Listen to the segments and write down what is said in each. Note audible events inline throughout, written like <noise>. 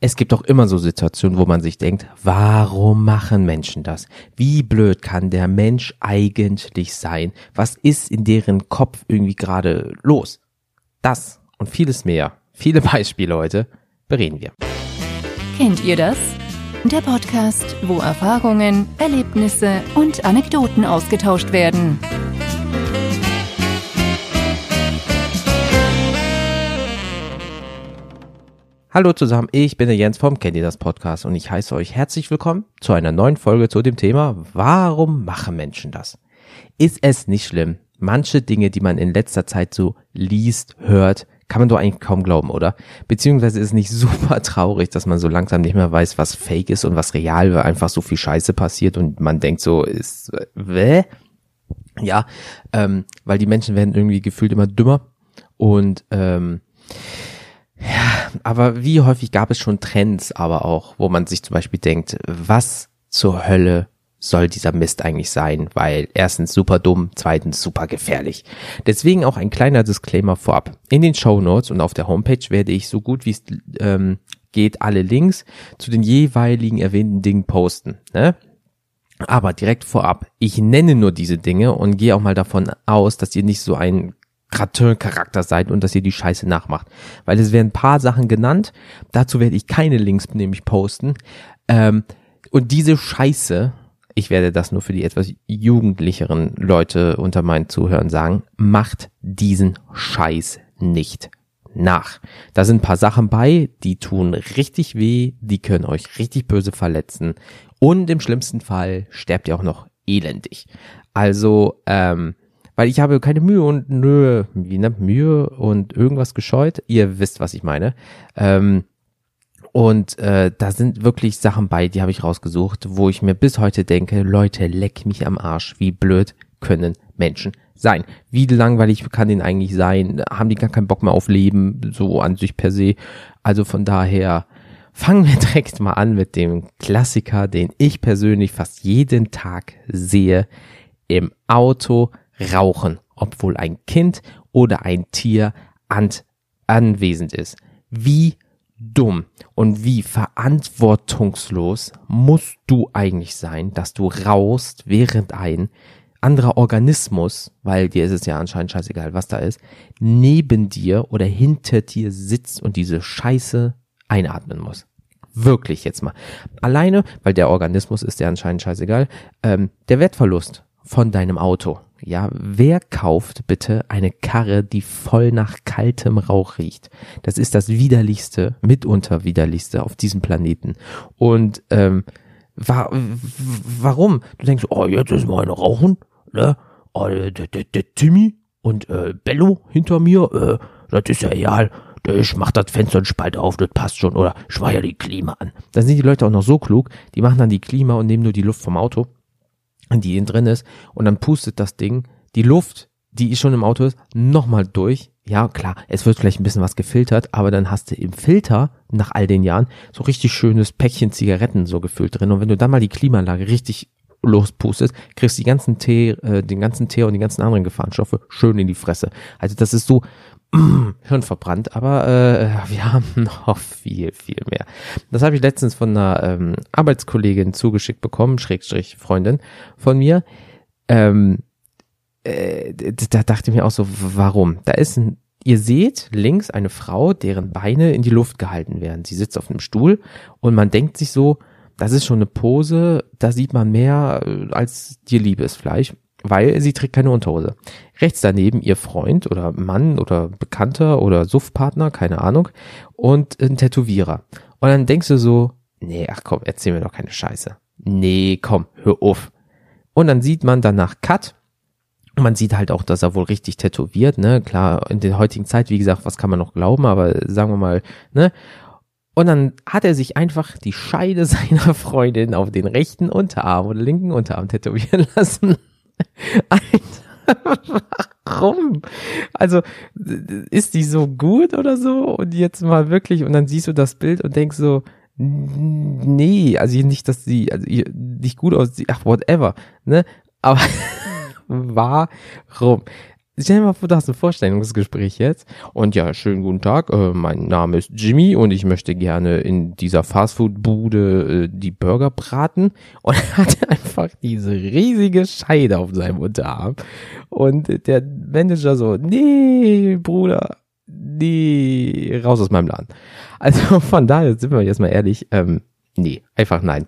Es gibt auch immer so Situationen, wo man sich denkt, warum machen Menschen das? Wie blöd kann der Mensch eigentlich sein? Was ist in deren Kopf irgendwie gerade los? Das und vieles mehr, viele Beispiele heute, bereden wir. Kennt ihr das? Der Podcast, wo Erfahrungen, Erlebnisse und Anekdoten ausgetauscht werden. Hallo zusammen, ich bin der Jens vom Kennt ihr das Podcast und ich heiße euch herzlich willkommen zu einer neuen Folge zu dem Thema Warum machen Menschen das? Ist es nicht schlimm? Manche Dinge, die man in letzter Zeit so liest, hört, kann man doch eigentlich kaum glauben, oder? Beziehungsweise ist es nicht <laughs> super traurig, dass man so langsam nicht mehr weiß, was fake ist und was real, weil einfach so viel Scheiße passiert und man denkt so, ist, äh, Ja, ähm, weil die Menschen werden irgendwie gefühlt immer dümmer und ähm, ja, aber wie häufig gab es schon Trends, aber auch, wo man sich zum Beispiel denkt, was zur Hölle soll dieser Mist eigentlich sein? Weil erstens super dumm, zweitens super gefährlich. Deswegen auch ein kleiner Disclaimer vorab. In den Show Notes und auf der Homepage werde ich so gut wie es ähm, geht alle Links zu den jeweiligen erwähnten Dingen posten. Ne? Aber direkt vorab, ich nenne nur diese Dinge und gehe auch mal davon aus, dass ihr nicht so ein Gratin-Charakter seid und dass ihr die Scheiße nachmacht. Weil es werden ein paar Sachen genannt, dazu werde ich keine Links nämlich posten. Ähm, und diese Scheiße, ich werde das nur für die etwas jugendlicheren Leute unter meinen Zuhörern sagen, macht diesen Scheiß nicht nach. Da sind ein paar Sachen bei, die tun richtig weh, die können euch richtig böse verletzen und im schlimmsten Fall sterbt ihr auch noch elendig. Also, ähm, weil ich habe keine Mühe und Nö, wie nennt Mühe und irgendwas gescheut. Ihr wisst, was ich meine. Ähm, und äh, da sind wirklich Sachen bei, die habe ich rausgesucht, wo ich mir bis heute denke, Leute, leck mich am Arsch, wie blöd können Menschen sein? Wie langweilig kann den eigentlich sein? Haben die gar keinen Bock mehr auf Leben, so an sich per se? Also von daher fangen wir <laughs> direkt mal an mit dem Klassiker, den ich persönlich fast jeden Tag sehe. Im Auto rauchen, obwohl ein Kind oder ein Tier an, anwesend ist. Wie dumm und wie verantwortungslos musst du eigentlich sein, dass du rauchst, während ein anderer Organismus, weil dir ist es ja anscheinend scheißegal, was da ist, neben dir oder hinter dir sitzt und diese Scheiße einatmen muss. Wirklich jetzt mal. Alleine, weil der Organismus ist ja anscheinend scheißegal, ähm, der Wertverlust von deinem Auto ja, wer kauft bitte eine Karre, die voll nach kaltem Rauch riecht? Das ist das widerlichste, mitunter widerlichste auf diesem Planeten. Und ähm, wa warum? Du denkst, oh, jetzt ist mal eine rauchen, ne? Oh, der, der, der Timmy und äh, Bello hinter mir, äh, das ist ja egal. Ich mach das Fenster und Spalt auf, das passt schon. Oder ich war ja die Klima an. Dann sind die Leute auch noch so klug, die machen dann die Klima und nehmen nur die Luft vom Auto die innen drin ist und dann pustet das Ding die Luft, die schon im Auto ist, nochmal durch. Ja, klar, es wird vielleicht ein bisschen was gefiltert, aber dann hast du im Filter nach all den Jahren so richtig schönes Päckchen Zigaretten so gefüllt drin. Und wenn du dann mal die Klimaanlage richtig lospustest, kriegst du die ganzen Tee, äh, den ganzen Tee und die ganzen anderen Gefahrenstoffe schön in die Fresse. Also das ist so Hirn verbrannt, aber äh, wir haben <laughs> noch viel, viel mehr. Das habe ich letztens von einer ähm, Arbeitskollegin zugeschickt bekommen, Schrägstrich Freundin von mir. Ähm, äh, da dachte ich mir auch so, warum? Da ist ein, ihr seht links eine Frau, deren Beine in die Luft gehalten werden. Sie sitzt auf einem Stuhl und man denkt sich so, das ist schon eine Pose, da sieht man mehr äh, als dir liebes Fleisch weil sie trägt keine Unterhose. Rechts daneben ihr Freund oder Mann oder Bekannter oder Suffpartner, keine Ahnung, und ein Tätowierer. Und dann denkst du so, nee, ach komm, erzähl mir doch keine Scheiße. Nee, komm, hör auf. Und dann sieht man danach Cut. Man sieht halt auch, dass er wohl richtig tätowiert, ne? Klar, in der heutigen Zeit, wie gesagt, was kann man noch glauben, aber sagen wir mal, ne? Und dann hat er sich einfach die Scheide <laughs> seiner Freundin auf den rechten Unterarm oder linken Unterarm tätowieren <laughs> lassen. Alter, <laughs> warum? Also, ist die so gut oder so? Und jetzt mal wirklich, und dann siehst du das Bild und denkst so, nee, also nicht, dass sie also nicht gut aussieht, ach, whatever, ne? Aber <laughs> warum? Stell dir mal vor, du hast ein Vorstellungsgespräch jetzt und ja, schönen guten Tag, äh, mein Name ist Jimmy und ich möchte gerne in dieser Fastfood-Bude äh, die Burger braten und er hatte <laughs> einfach diese riesige Scheide auf seinem Unterarm und der Manager so, nee, Bruder, nee, raus aus meinem Laden. Also von daher sind wir jetzt mal ehrlich, ähm, nee, einfach nein.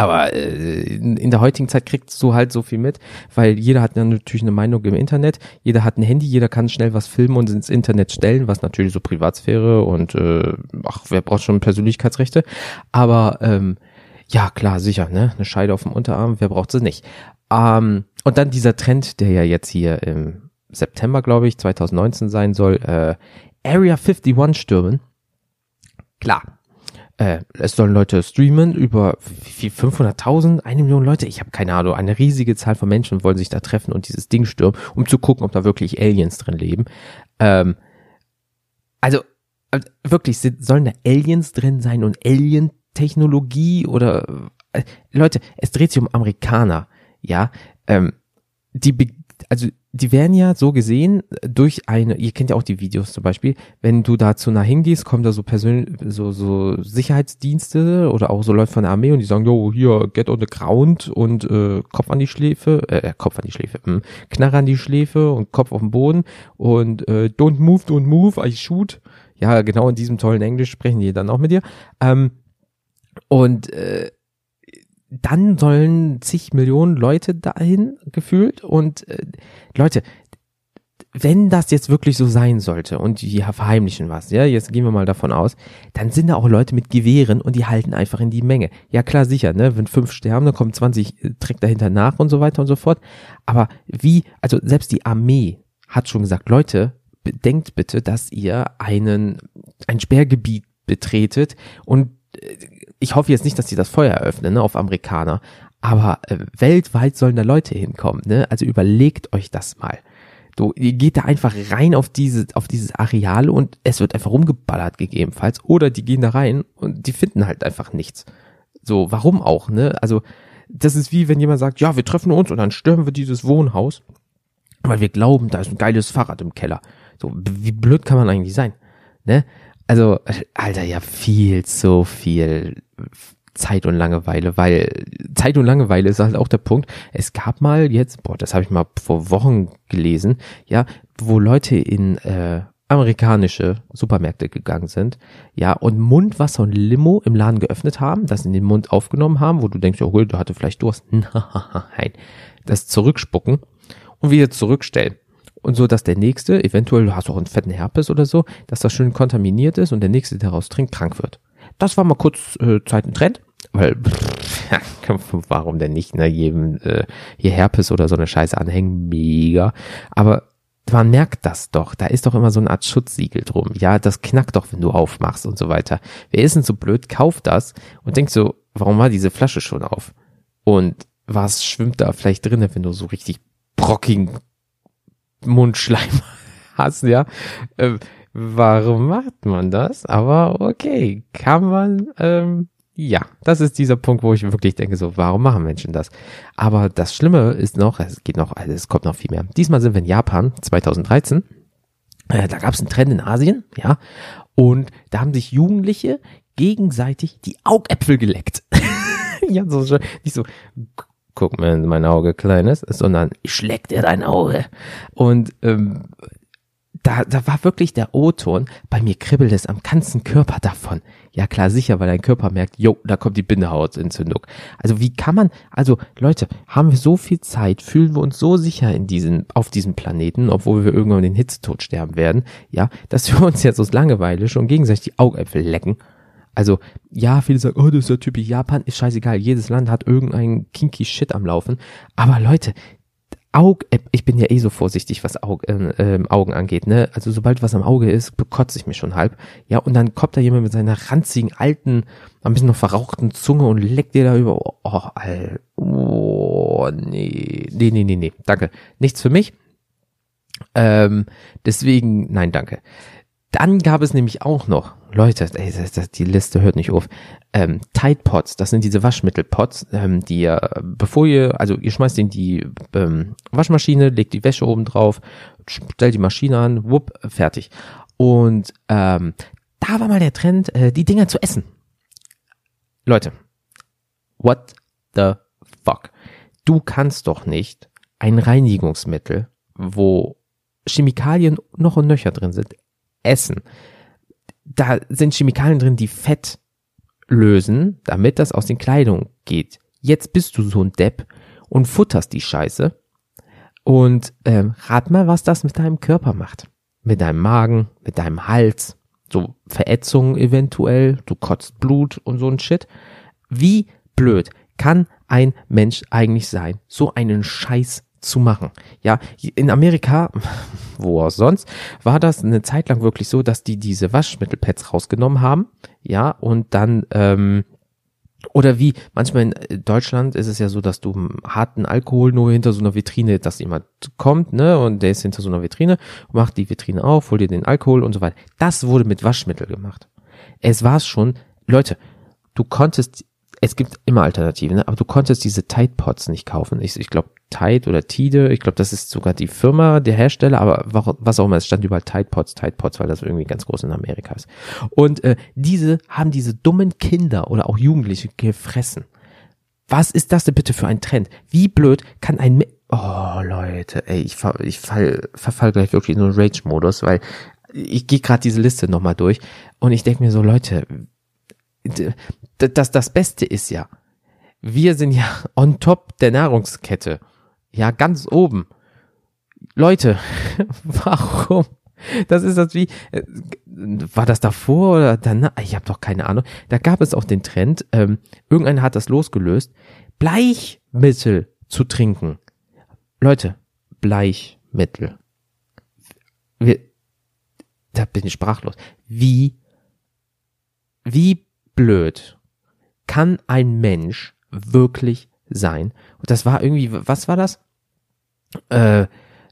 Aber äh, in der heutigen Zeit kriegst du halt so viel mit, weil jeder hat natürlich eine Meinung im Internet, jeder hat ein Handy, jeder kann schnell was filmen und ins Internet stellen, was natürlich so Privatsphäre und äh, ach, wer braucht schon Persönlichkeitsrechte? Aber ähm, ja, klar, sicher, ne? Eine Scheide auf dem Unterarm, wer braucht sie nicht? Ähm, und dann dieser Trend, der ja jetzt hier im September, glaube ich, 2019 sein soll, äh, Area 51 stürmen. Klar, äh, es sollen Leute streamen über 500.000, eine Million Leute, ich habe keine Ahnung, eine riesige Zahl von Menschen wollen sich da treffen und dieses Ding stürmen, um zu gucken, ob da wirklich Aliens drin leben. Ähm, also äh, wirklich, sollen da Aliens drin sein und Alien-Technologie oder äh, Leute, es dreht sich um Amerikaner, ja, ähm, die also die werden ja so gesehen durch eine, ihr kennt ja auch die Videos zum Beispiel, wenn du da zu nah hingehst, kommen da so persönlich, so, so Sicherheitsdienste oder auch so Leute von der Armee und die sagen, yo, hier, get on the ground und äh, Kopf an die Schläfe, äh, Kopf an die Schläfe, mh, Knarre an die Schläfe und Kopf auf den Boden und äh, don't move, don't move, I shoot. Ja, genau in diesem tollen Englisch sprechen die dann auch mit dir. Ähm, und äh, dann sollen zig Millionen Leute dahin gefühlt und äh, Leute, wenn das jetzt wirklich so sein sollte und die verheimlichen was, ja, jetzt gehen wir mal davon aus, dann sind da auch Leute mit Gewehren und die halten einfach in die Menge. Ja, klar, sicher, ne, wenn fünf sterben, dann kommen 20 äh, Trick dahinter nach und so weiter und so fort. Aber wie, also selbst die Armee hat schon gesagt, Leute, bedenkt bitte, dass ihr einen, ein Sperrgebiet betretet und äh, ich hoffe jetzt nicht, dass sie das Feuer eröffnen ne, auf Amerikaner, aber äh, weltweit sollen da Leute hinkommen. Ne? Also überlegt euch das mal. Du, ihr geht da einfach rein auf diese, auf dieses Areal und es wird einfach rumgeballert gegebenenfalls. Oder die gehen da rein und die finden halt einfach nichts. So, warum auch, ne? Also, das ist wie wenn jemand sagt, ja, wir treffen uns und dann stürmen wir dieses Wohnhaus, weil wir glauben, da ist ein geiles Fahrrad im Keller. So, wie blöd kann man eigentlich sein? Ne? Also, Alter, ja, viel zu viel Zeit und Langeweile, weil Zeit und Langeweile ist halt auch der Punkt. Es gab mal jetzt, boah, das habe ich mal vor Wochen gelesen, ja, wo Leute in äh, amerikanische Supermärkte gegangen sind, ja, und Mundwasser und Limo im Laden geöffnet haben, das in den Mund aufgenommen haben, wo du denkst, oh, du hatte vielleicht Durst. <laughs> Nein, das zurückspucken und wieder zurückstellen und so, dass der nächste, eventuell du hast auch einen fetten Herpes oder so, dass das schön kontaminiert ist und der nächste, der daraus trinkt, krank wird. Das war mal kurz äh, Zeit ein Trend, weil <laughs> <laughs> warum denn nicht, ne, jedem äh, hier Herpes oder so eine Scheiße anhängen, mega. Aber man merkt das doch, da ist doch immer so eine Art Schutzsiegel drum. Ja, das knackt doch, wenn du aufmachst und so weiter. Wer ist denn so blöd, kauft das und denkt so, warum war diese Flasche schon auf? Und was schwimmt da vielleicht drin, wenn du so richtig brockigen Mundschleim <laughs> hast, ja. Äh, warum macht man das? Aber okay, kann man, ähm, ja, das ist dieser Punkt, wo ich wirklich denke, so, warum machen Menschen das? Aber das Schlimme ist noch, es geht noch, es kommt noch viel mehr. Diesmal sind wir in Japan, 2013. Äh, da gab es einen Trend in Asien, ja, und da haben sich Jugendliche gegenseitig die Augäpfel geleckt. <laughs> ja, so nicht so guck mir in mein Auge, Kleines, sondern ich schläg dir dein Auge. Und ähm, da, da war wirklich der O-Ton, bei mir kribbelt es am ganzen Körper davon. Ja klar, sicher, weil dein Körper merkt, jo, da kommt die Bindehautentzündung. Also wie kann man, also Leute, haben wir so viel Zeit, fühlen wir uns so sicher in diesen, auf diesem Planeten, obwohl wir irgendwann den Hitzetod sterben werden, ja, dass wir uns jetzt aus Langeweile schon gegenseitig die Augäpfel lecken also, ja, viele sagen, oh, das ist ja typisch Japan, ist scheißegal, jedes Land hat irgendeinen kinky Shit am Laufen. Aber Leute, Aug, äh, ich bin ja eh so vorsichtig, was Aug, äh, Augen angeht, ne? Also sobald was am Auge ist, bekotze ich mich schon halb. Ja, und dann kommt da jemand mit seiner ranzigen, alten, ein bisschen noch verrauchten Zunge und leckt dir da über. Oh, oh, oh nee, nee, nee, nee, nee, danke. Nichts für mich. Ähm, deswegen, nein, danke Dann gab es nämlich auch noch, Leute, ey, das, das, die Liste hört nicht auf, ähm, Tide Pots, das sind diese Waschmittelpots, ähm, die ihr, bevor ihr, also ihr schmeißt in die ähm, Waschmaschine, legt die Wäsche oben drauf, stellt die Maschine an, wupp, fertig. Und ähm, da war mal der Trend, äh, die Dinger zu essen. Leute, what the fuck? Du kannst doch nicht ein Reinigungsmittel, wo Chemikalien noch und nöcher drin sind, essen. Da sind Chemikalien drin, die Fett lösen, damit das aus den Kleidungen geht. Jetzt bist du so ein Depp und futterst die Scheiße. Und ähm, rat mal, was das mit deinem Körper macht. Mit deinem Magen, mit deinem Hals, so Verätzungen eventuell, du kotzt Blut und so ein Shit. Wie blöd kann ein Mensch eigentlich sein, so einen Scheiß zu machen. Ja, in Amerika, <laughs> wo auch sonst, war das eine Zeit lang wirklich so, dass die diese Waschmittelpads rausgenommen haben, ja, und dann, ähm, oder wie, manchmal in äh, Deutschland ist es ja so, dass du harten Alkohol nur hinter so einer Vitrine, dass jemand kommt, ne, und der ist hinter so einer Vitrine, macht die Vitrine auf, holt dir den Alkohol und so weiter. Das wurde mit Waschmittel gemacht. Es war schon, Leute, du konntest es gibt immer Alternativen, ne? aber du konntest diese Tide Pods nicht kaufen. Ich, ich glaube Tide oder Tide, ich glaube, das ist sogar die Firma, der Hersteller, aber was auch immer, es stand überall Tide Pods, Tide Pods, weil das irgendwie ganz groß in Amerika ist. Und äh, diese haben diese dummen Kinder oder auch Jugendliche gefressen. Was ist das denn bitte für ein Trend? Wie blöd kann ein... oh, Leute, ey, ich, ver ich fall, verfall gleich wirklich in so einen Rage-Modus, weil ich gehe gerade diese Liste nochmal durch und ich denke mir so, Leute, das, das Beste ist ja, wir sind ja <laughs> on top der Nahrungskette. Ja, ganz oben. Leute, <laughs> warum? Das ist das wie, äh, war das davor oder danach? Ich habe doch keine Ahnung. Da gab es auch den Trend, ähm, irgendeiner hat das losgelöst, Bleichmittel zu trinken. Leute, Bleichmittel. Wir, da bin ich sprachlos. Wie, wie blöd kann ein Mensch wirklich sein? Und das war irgendwie, was war das? Äh,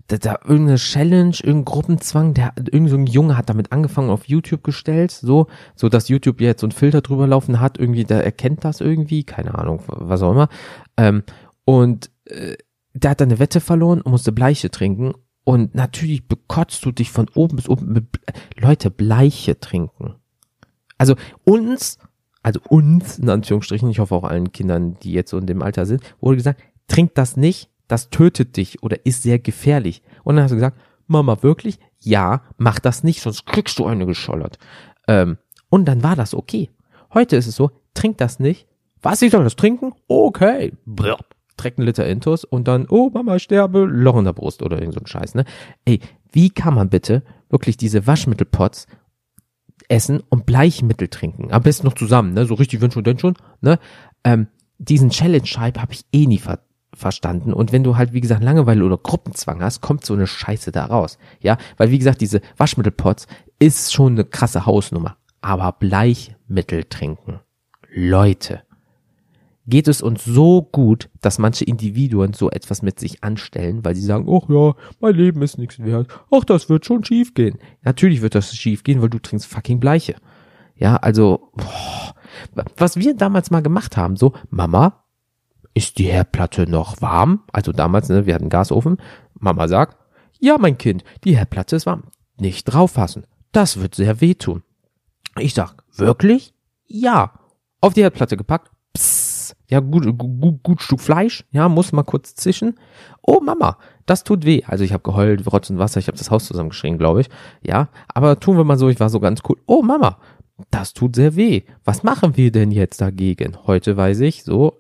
da, da irgendeine Challenge, irgendein Gruppenzwang, der irgend so ein Junge hat damit angefangen auf YouTube gestellt, so, so dass YouTube jetzt so ein Filter drüber laufen hat, irgendwie, der erkennt das irgendwie, keine Ahnung, was auch immer. Ähm, und äh, der hat dann eine Wette verloren und musste Bleiche trinken. Und natürlich bekotzt du dich von oben bis oben mit Leute Bleiche trinken. Also uns also uns, in Anführungsstrichen, ich hoffe auch allen Kindern, die jetzt so in dem Alter sind, wurde gesagt, trink das nicht, das tötet dich oder ist sehr gefährlich. Und dann hast du gesagt, Mama, wirklich? Ja, mach das nicht, sonst kriegst du eine geschollert. Ähm, und dann war das okay. Heute ist es so, trink das nicht. Was, ich soll das trinken? Okay. Brr. Trägt einen Liter Intus und dann, oh Mama, ich sterbe, Loch in der Brust oder irgend so ein Scheiß, ne? Ey, wie kann man bitte wirklich diese Waschmittelpots essen und Bleichmittel trinken. Am besten noch zusammen, ne? So richtig, wenn schon, denn schon, ne? Ähm, diesen Challenge-Hype habe ich eh nie ver verstanden. Und wenn du halt, wie gesagt, Langeweile oder Gruppenzwang hast, kommt so eine Scheiße da raus. Ja, weil wie gesagt, diese Waschmittelpots ist schon eine krasse Hausnummer. Aber Bleichmittel trinken. Leute geht es uns so gut, dass manche Individuen so etwas mit sich anstellen, weil sie sagen, ach ja, mein Leben ist nichts wert, ach, das wird schon schief gehen. Natürlich wird das schief gehen, weil du trinkst fucking Bleiche. Ja, also, boah, was wir damals mal gemacht haben, so, Mama, ist die Herdplatte noch warm? Also damals, ne, wir hatten Gasofen. Mama sagt, ja, mein Kind, die Herdplatte ist warm. Nicht drauffassen. Das wird sehr wehtun. Ich sag, wirklich? Ja. Auf die Herdplatte gepackt. Ja, gut, gut, gut Stück Fleisch, ja, muss mal kurz zischen. Oh Mama, das tut weh. Also ich habe geheult, Rotz und Wasser, ich habe das Haus zusammengeschrien, glaube ich. Ja, aber tun wir mal so, ich war so ganz cool. Oh Mama, das tut sehr weh. Was machen wir denn jetzt dagegen? Heute weiß ich, so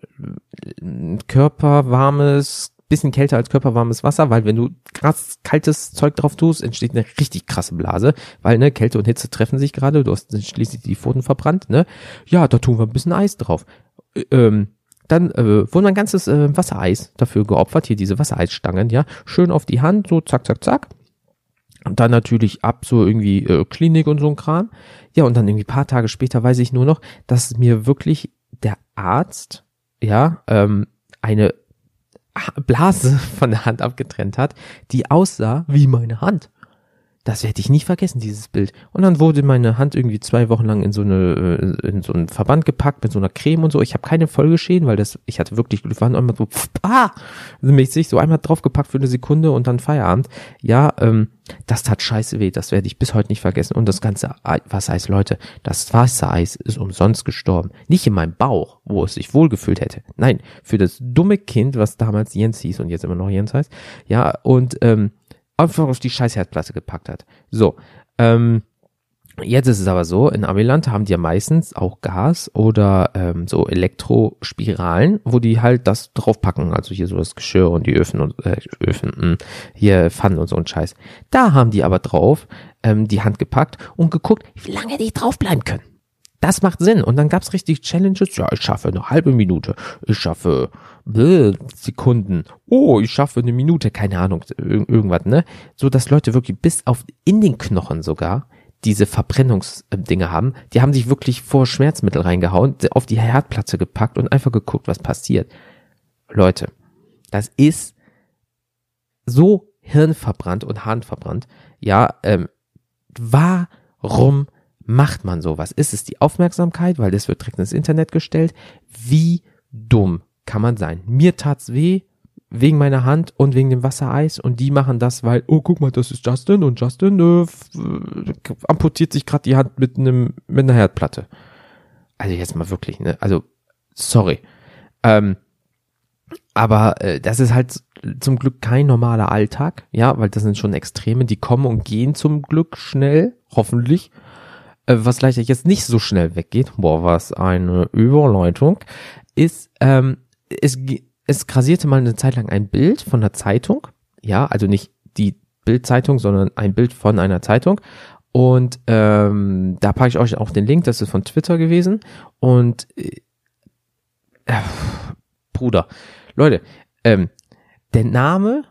körperwarmes, bisschen kälter als körperwarmes Wasser, weil wenn du krass kaltes Zeug drauf tust, entsteht eine richtig krasse Blase, weil ne Kälte und Hitze treffen sich gerade, du hast schließlich die Pfoten verbrannt, ne? Ja, da tun wir ein bisschen Eis drauf. Ähm, dann äh, wurde ein ganzes äh, Wassereis dafür geopfert, hier diese Wassereisstangen, ja, schön auf die Hand, so zack, zack, zack. Und dann natürlich ab so irgendwie äh, Klinik und so ein Kram. Ja, und dann irgendwie paar Tage später weiß ich nur noch, dass mir wirklich der Arzt, ja, ähm, eine Blase <laughs> von der Hand abgetrennt hat, die aussah wie meine Hand. Das werde ich nie vergessen, dieses Bild. Und dann wurde meine Hand irgendwie zwei Wochen lang in so eine äh, in so einen Verband gepackt mit so einer Creme und so. Ich habe keine Folgeschäden, weil das ich hatte wirklich wir waren einmal so pff, ah, mäßig so einmal draufgepackt für eine Sekunde und dann Feierabend. Ja, ähm, das tat scheiße weh. Das werde ich bis heute nicht vergessen. Und das ganze Wassereis, Leute, das Wassereis ist umsonst gestorben. Nicht in meinem Bauch, wo es sich wohlgefühlt hätte. Nein, für das dumme Kind, was damals Jens hieß und jetzt immer noch Jens heißt. Ja, und ähm, einfach auf die scheiß Herdplatte gepackt hat. So, ähm, Jetzt ist es aber so, in Amiland haben die ja meistens auch Gas oder ähm, so Elektrospiralen, wo die halt das draufpacken, also hier so das Geschirr und die Öfen und äh, Öfen, mh, hm, hier Pfannen und so ein Scheiß. Da haben die aber drauf ähm, die Hand gepackt und geguckt, wie lange die draufbleiben können. Das macht Sinn. Und dann gab's richtig Challenges. Ja, ich schaffe eine halbe Minute. Ich schaffe bläh, Sekunden. Oh, ich schaffe eine Minute. Keine Ahnung, irgendwas, ne? So, dass Leute wirklich bis auf in den Knochen sogar diese Verbrennungsdinge haben. Die haben sich wirklich vor Schmerzmittel reingehauen, auf die Herdplatte gepackt und einfach geguckt, was passiert. Leute, das ist so hirnverbrannt und harnverbrannt. Ja, ähm, warum macht man sowas? Ist es die Aufmerksamkeit, weil das wird direkt ins Internet gestellt? Wie dumm kann man sein? Mir tat's weh wegen meiner Hand und wegen dem Wassereis und die machen das, weil oh guck mal, das ist Justin und Justin äh, amputiert sich gerade die Hand mit einem mit einer Herdplatte. Also jetzt mal wirklich, ne? Also sorry. Ähm, aber äh, das ist halt zum Glück kein normaler Alltag, ja, weil das sind schon Extreme, die kommen und gehen zum Glück schnell, hoffentlich. Äh, was leider jetzt nicht so schnell weggeht, boah, was eine Überleitung, ist, ähm, es, es grasierte mal eine Zeit lang ein Bild von einer Zeitung, ja, also nicht die Bildzeitung, sondern ein Bild von einer Zeitung. Und ähm, da packe ich euch auch den Link, das ist von Twitter gewesen. Und äh, äh, Bruder, Leute, ähm, der Name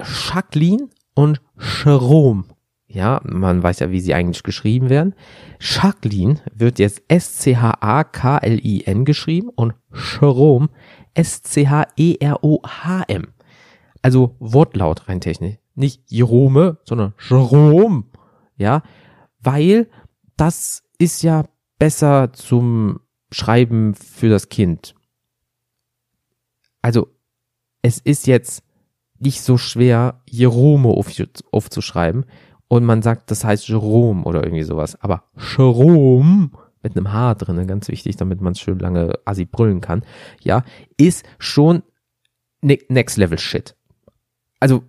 Jacqueline und Jerome ja, man weiß ja, wie sie eigentlich geschrieben werden. Jacqueline wird jetzt S-C-H-A-K-L-I-N geschrieben und Jerome S-C-H-E-R-O-H-M. Also Wortlaut rein technisch. Nicht Jerome, sondern Jerome. Ja, weil das ist ja besser zum Schreiben für das Kind. Also, es ist jetzt nicht so schwer, Jerome aufzuschreiben und man sagt, das heißt Jerome oder irgendwie sowas. Aber Jerome mit einem H drin, ganz wichtig, damit man schön lange assi brüllen kann, ja, ist schon ne-, Next Level Shit. Also,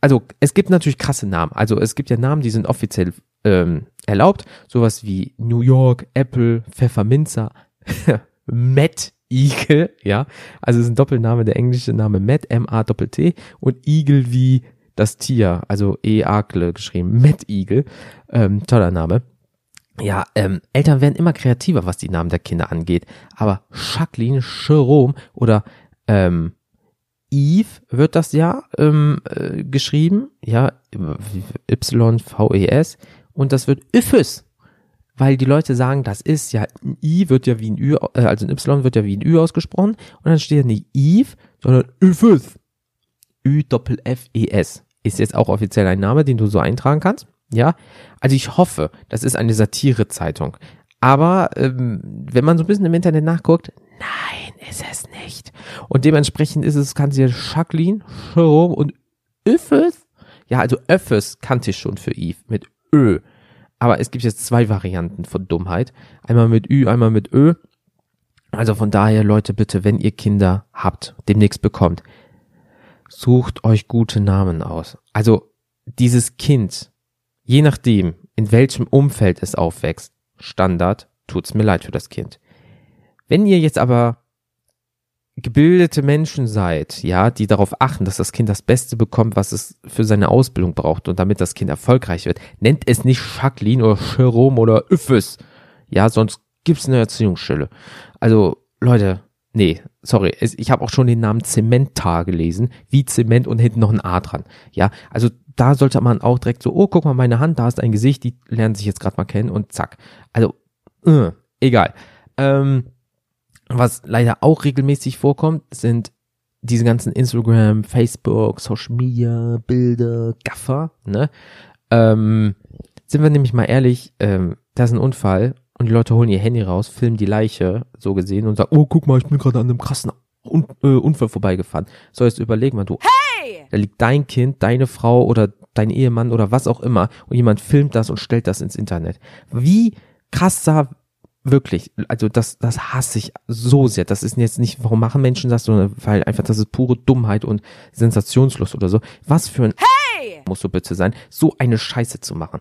also es gibt natürlich krasse Namen. Also es gibt ja Namen, die sind offiziell ähm, erlaubt. Sowas wie New York, Apple, Pfefferminzer, <laughs> Matt Eagle, ja. Also es ist ein Doppelname, der englische Name Matt, M-A-T-T und Eagle wie das Tier, also E-Akle geschrieben, Matt Eagle, ähm, toller Name. Ja, ähm, Eltern werden immer kreativer, was die Namen der Kinder angeht. Aber Jacqueline, Jerome oder ähm, Eve wird das ja ähm, äh, geschrieben, ja, Y-V-E-S und das wird Yphys, weil die Leute sagen, das ist ja, ein I wird ja wie ein Ü, äh, also ein Y wird ja wie ein Ü ausgesprochen und dann steht ja nicht Eve, sondern Yphys. Ü-F-F-E-S ist jetzt auch offiziell ein Name, den du so eintragen kannst. Ja, also ich hoffe, das ist eine Satirezeitung. Aber ähm, wenn man so ein bisschen im Internet nachguckt, nein, ist es nicht. Und dementsprechend ist es, kann sie Jacqueline, Jerome und Öffes. Ja, also Öffes kannte ich schon für Eve mit Ö. Aber es gibt jetzt zwei Varianten von Dummheit. Einmal mit Ü, einmal mit Ö. Also von daher, Leute, bitte, wenn ihr Kinder habt, demnächst bekommt, sucht euch gute Namen aus. Also dieses Kind, je nachdem, in welchem Umfeld es aufwächst, Standard, tut's mir leid für das Kind. Wenn ihr jetzt aber gebildete Menschen seid, ja, die darauf achten, dass das Kind das Beste bekommt, was es für seine Ausbildung braucht und damit das Kind erfolgreich wird, nennt es nicht Jacqueline oder Jerome oder Üffes. Ja, sonst gibt's eine Erziehungsstelle. Also, Leute, Nee, sorry, ich habe auch schon den Namen Zementar gelesen, wie Zement und hinten noch ein A dran. Ja, also da sollte man auch direkt so, oh, guck mal, meine Hand, da ist ein Gesicht, die lernen sich jetzt gerade mal kennen und zack. Also, äh, egal. Ähm, was leider auch regelmäßig vorkommt, sind diese ganzen Instagram, Facebook, Social Media, Bilder, Gaffer, ne? Ähm, sind wir nämlich mal ehrlich, ähm, das ist ein Unfall und die Leute holen ihr Handy raus, filmen die Leiche, so gesehen, und sagen, oh, guck mal, ich bin gerade an einem krassen Un äh, Unfall vorbeigefahren. So, jetzt überleg mal, du, hey! da liegt dein Kind, deine Frau oder dein Ehemann oder was auch immer und jemand filmt das und stellt das ins Internet. Wie krass sah wirklich, also das, das hasse ich so sehr. Das ist jetzt nicht, warum machen Menschen das, sondern weil einfach das ist pure Dummheit und Sensationslust oder so. Was für ein hey! musst du bitte sein, so eine Scheiße zu machen.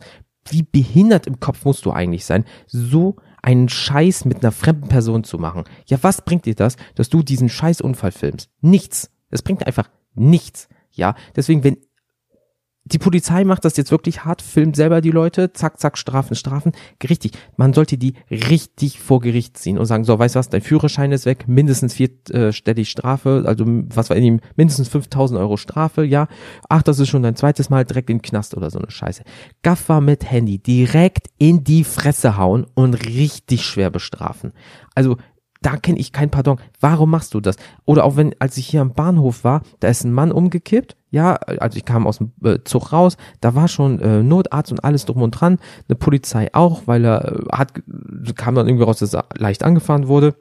Wie behindert im Kopf musst du eigentlich sein, so einen Scheiß mit einer fremden Person zu machen. Ja, was bringt dir das, dass du diesen Scheißunfall filmst? Nichts. Es bringt einfach nichts. Ja, deswegen, wenn die Polizei macht das jetzt wirklich hart, filmt selber die Leute, zack, zack, Strafen, Strafen. Richtig, man sollte die richtig vor Gericht ziehen und sagen, so, weißt du was, dein Führerschein ist weg, mindestens vierstellig Strafe, also was war in ihm, mindestens 5000 Euro Strafe, ja. Ach, das ist schon dein zweites Mal direkt in den Knast oder so eine Scheiße. Gaffer mit Handy direkt in die Fresse hauen und richtig schwer bestrafen. Also da kenne ich kein Pardon. Warum machst du das? Oder auch wenn, als ich hier am Bahnhof war, da ist ein Mann umgekippt. Ja, also ich kam aus dem äh, Zug raus, da war schon äh, Notarzt und alles drum und dran, eine Polizei auch, weil er äh, hat, kam dann irgendwie raus, dass er leicht angefahren wurde.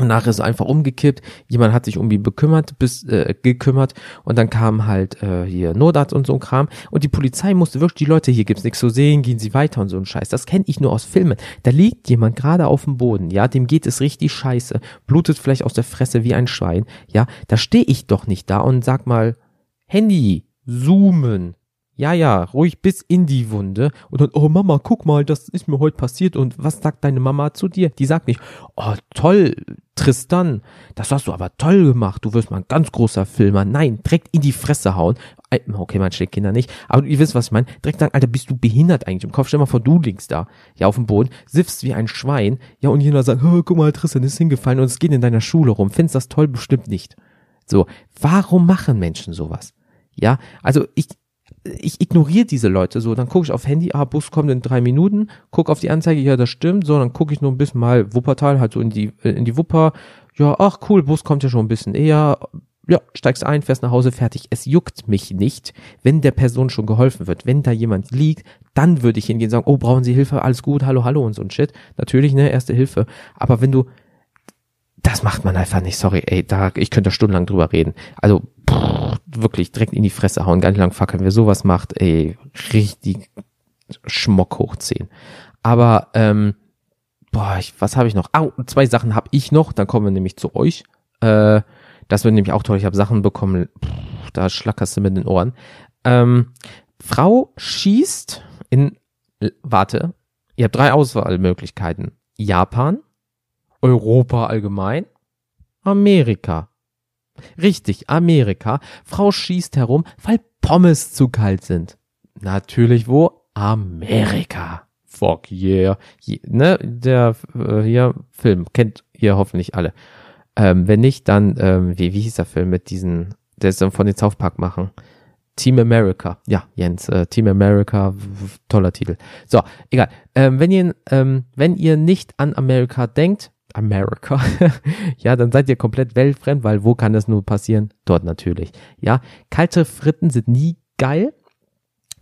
Und nachher ist er einfach umgekippt. Jemand hat sich um ihn bekümmert, bis äh, gekümmert und dann kam halt äh, hier Notarzt und so ein Kram und die Polizei musste wirklich die Leute hier gibt's nichts zu sehen, gehen sie weiter und so ein Scheiß. Das kenne ich nur aus Filmen. Da liegt jemand gerade auf dem Boden, ja, dem geht es richtig scheiße, blutet vielleicht aus der Fresse wie ein Schwein, ja, da stehe ich doch nicht da und sag mal Handy zoomen, ja, ja, ruhig bis in die Wunde und dann, oh Mama, guck mal, das ist mir heute passiert und was sagt deine Mama zu dir? Die sagt nicht, oh toll, Tristan, das hast du aber toll gemacht, du wirst mal ein ganz großer Filmer. Nein, direkt in die Fresse hauen. Okay, man schlägt Kinder nicht, aber ihr wisst, was ich meine. Direkt sagen, Alter, bist du behindert eigentlich im Kopf? Stell mal vor, du liegst da, ja, auf dem Boden, siffst wie ein Schwein, ja, und jeder sagt, oh, guck mal, Tristan ist hingefallen und es geht in deiner Schule rum. Findest das toll? Bestimmt nicht. So, warum machen Menschen sowas? Ja, also ich, ich ignoriere diese Leute so, dann gucke ich auf Handy, ah, Bus kommt in drei Minuten, guck auf die Anzeige, ja, das stimmt, so, dann gucke ich nur ein bisschen mal Wuppertal, halt so in die, äh, in die Wupper, ja, ach cool, Bus kommt ja schon ein bisschen eher, ja, steigst ein, fährst nach Hause, fertig. Es juckt mich nicht, wenn der Person schon geholfen wird. Wenn da jemand liegt, dann würde ich hingehen und sagen, oh, brauchen Sie Hilfe, alles gut, hallo, hallo und so ein Shit. Natürlich, ne, erste Hilfe. Aber wenn du, das macht man einfach nicht, sorry, ey, da, ich könnte stundenlang drüber reden. Also, wirklich direkt in die Fresse hauen, gar nicht lang fackeln. Wer sowas macht, ey, richtig Schmock hochziehen. Aber, ähm, boah, ich, was habe ich noch? Ah, zwei Sachen habe ich noch, dann kommen wir nämlich zu euch. Äh, das wird nämlich auch toll. Ich habe Sachen bekommen, pff, da schlackerst du mit den Ohren. Ähm, Frau schießt in, warte, ihr habt drei Auswahlmöglichkeiten. Japan, Europa allgemein, Amerika. Richtig, Amerika. Frau schießt herum, weil Pommes zu kalt sind. Natürlich wo? Amerika. Fuck yeah. Ne, der äh, hier Film kennt ihr hoffentlich alle. Ähm, wenn nicht, dann ähm, wie wie hieß der Film mit diesen, der ist dann von den South machen. Team America. Ja, Jens, äh, Team America, toller Titel. So, egal. Ähm, wenn ihr ähm, wenn ihr nicht an Amerika denkt, America, <laughs> ja, dann seid ihr komplett weltfremd, weil wo kann das nur passieren? Dort natürlich. Ja, kalte Fritten sind nie geil.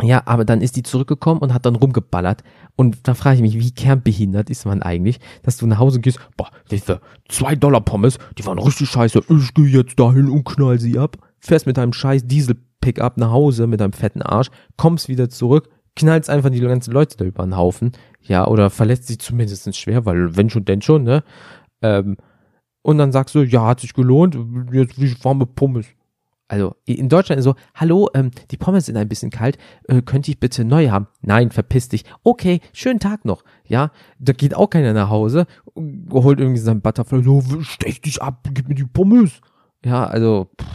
Ja, aber dann ist die zurückgekommen und hat dann rumgeballert. Und da frage ich mich, wie kernbehindert ist man eigentlich, dass du nach Hause gehst, boah, diese zwei Dollar Pommes, die waren richtig scheiße, ich gehe jetzt dahin und knall sie ab, fährst mit deinem scheiß Diesel-Pickup nach Hause mit deinem fetten Arsch, kommst wieder zurück, knallst einfach die ganzen Leute da über den Haufen, ja, oder verletzt sich zumindest schwer, weil wenn schon, denn schon, ne? Ähm, und dann sagst du, ja, hat sich gelohnt, jetzt wie warme Pommes. Also in Deutschland ist so, hallo, ähm, die Pommes sind ein bisschen kalt, äh, könnte ich bitte neu haben? Nein, verpiss dich. Okay, schönen Tag noch. Ja, da geht auch keiner nach Hause, holt irgendwie sein Butterfly, so, stech dich ab, gib mir die Pommes. Ja, also, pff,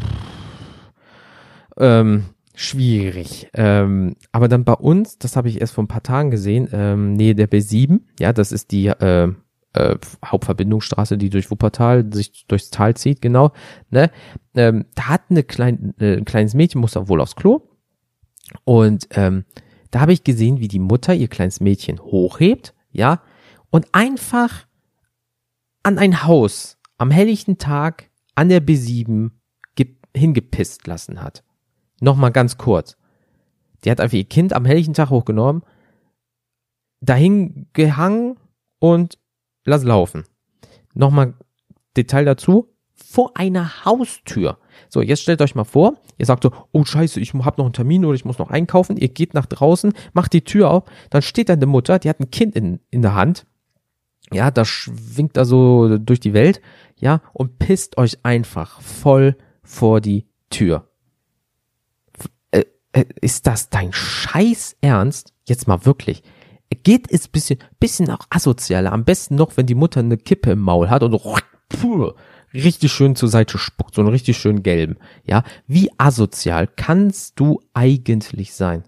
ähm, schwierig. Ähm, aber dann bei uns, das habe ich erst vor ein paar Tagen gesehen, ähm, Nähe der B7, ja, das ist die äh, äh, Hauptverbindungsstraße, die durch Wuppertal sich durchs Tal zieht, genau, ne? Ähm, da hat eine klein, äh, ein kleines Mädchen, musste wohl aufs Klo. Und ähm, da habe ich gesehen, wie die Mutter ihr kleines Mädchen hochhebt, ja, und einfach an ein Haus am helllichten Tag an der B7 hingepisst lassen hat. Nochmal ganz kurz. Die hat einfach ihr Kind am helllichen Tag hochgenommen, dahin gehangen und lass laufen. Nochmal Detail dazu, vor einer Haustür. So, jetzt stellt euch mal vor, ihr sagt so, oh scheiße, ich habe noch einen Termin oder ich muss noch einkaufen. Ihr geht nach draußen, macht die Tür auf, dann steht da eine Mutter, die hat ein Kind in, in der Hand. Ja, das schwingt da so durch die Welt, ja, und pisst euch einfach voll vor die Tür. Äh, ist das dein Scheiß Ernst? Jetzt mal wirklich. Geht es bisschen, bisschen auch asozialer. Am besten noch, wenn die Mutter eine Kippe im Maul hat und richtig schön zur Seite spuckt, so einen richtig schön gelben. Ja, wie asozial kannst du eigentlich sein?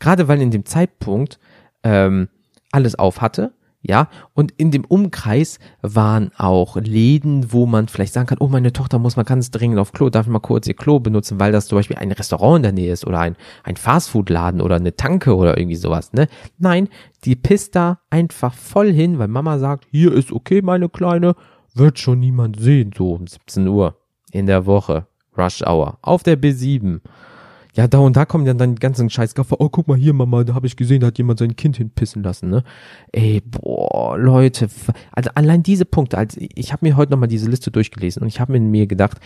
Gerade weil in dem Zeitpunkt ähm, alles auf hatte, ja, und in dem Umkreis waren auch Läden, wo man vielleicht sagen kann, oh, meine Tochter muss mal ganz dringend auf Klo, darf ich mal kurz ihr Klo benutzen, weil das zum Beispiel ein Restaurant in der Nähe ist oder ein, ein Fastfood-Laden oder eine Tanke oder irgendwie sowas, ne? Nein, die pisst da einfach voll hin, weil Mama sagt, hier ist okay, meine Kleine, wird schon niemand sehen, so um 17 Uhr in der Woche. Rush Hour. Auf der B7. Ja, da und da kommen dann dann ganzen Scheißgaffer. Oh, guck mal hier, Mama, da habe ich gesehen, da hat jemand sein Kind hinpissen lassen, ne? Ey, boah, Leute. Also allein diese Punkte, also ich habe mir heute nochmal diese Liste durchgelesen und ich habe mir gedacht,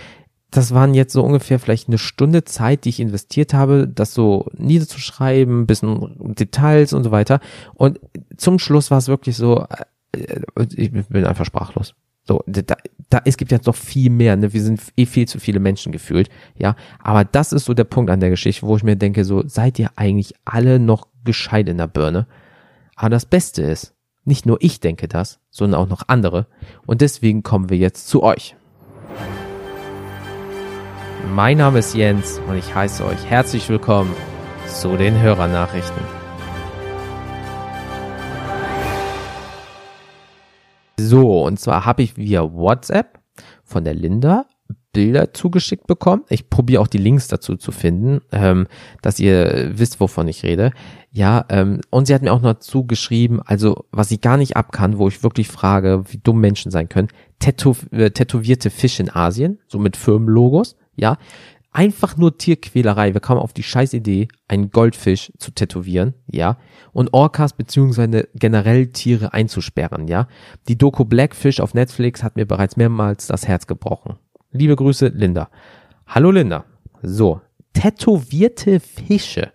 das waren jetzt so ungefähr vielleicht eine Stunde Zeit, die ich investiert habe, das so niederzuschreiben, bisschen Details und so weiter. Und zum Schluss war es wirklich so, äh, ich bin einfach sprachlos. So, da, da, es gibt jetzt noch viel mehr, ne? Wir sind eh viel zu viele Menschen gefühlt, ja. Aber das ist so der Punkt an der Geschichte, wo ich mir denke, so, seid ihr eigentlich alle noch gescheit in der Birne? Aber das Beste ist, nicht nur ich denke das, sondern auch noch andere. Und deswegen kommen wir jetzt zu euch. Mein Name ist Jens und ich heiße euch herzlich willkommen zu den Hörernachrichten. So, und zwar habe ich via WhatsApp von der Linda Bilder zugeschickt bekommen. Ich probiere auch die Links dazu zu finden, ähm, dass ihr wisst, wovon ich rede. Ja, ähm, und sie hat mir auch noch zugeschrieben, also was ich gar nicht abkann, wo ich wirklich frage, wie dumm Menschen sein können, Tätow äh, tätowierte Fische in Asien, so mit Firmenlogos, ja, einfach nur Tierquälerei. Wir kamen auf die scheiß Idee, einen Goldfisch zu tätowieren, ja, und Orcas beziehungsweise generell Tiere einzusperren, ja. Die Doku Blackfish auf Netflix hat mir bereits mehrmals das Herz gebrochen. Liebe Grüße, Linda. Hallo Linda. So, tätowierte Fische.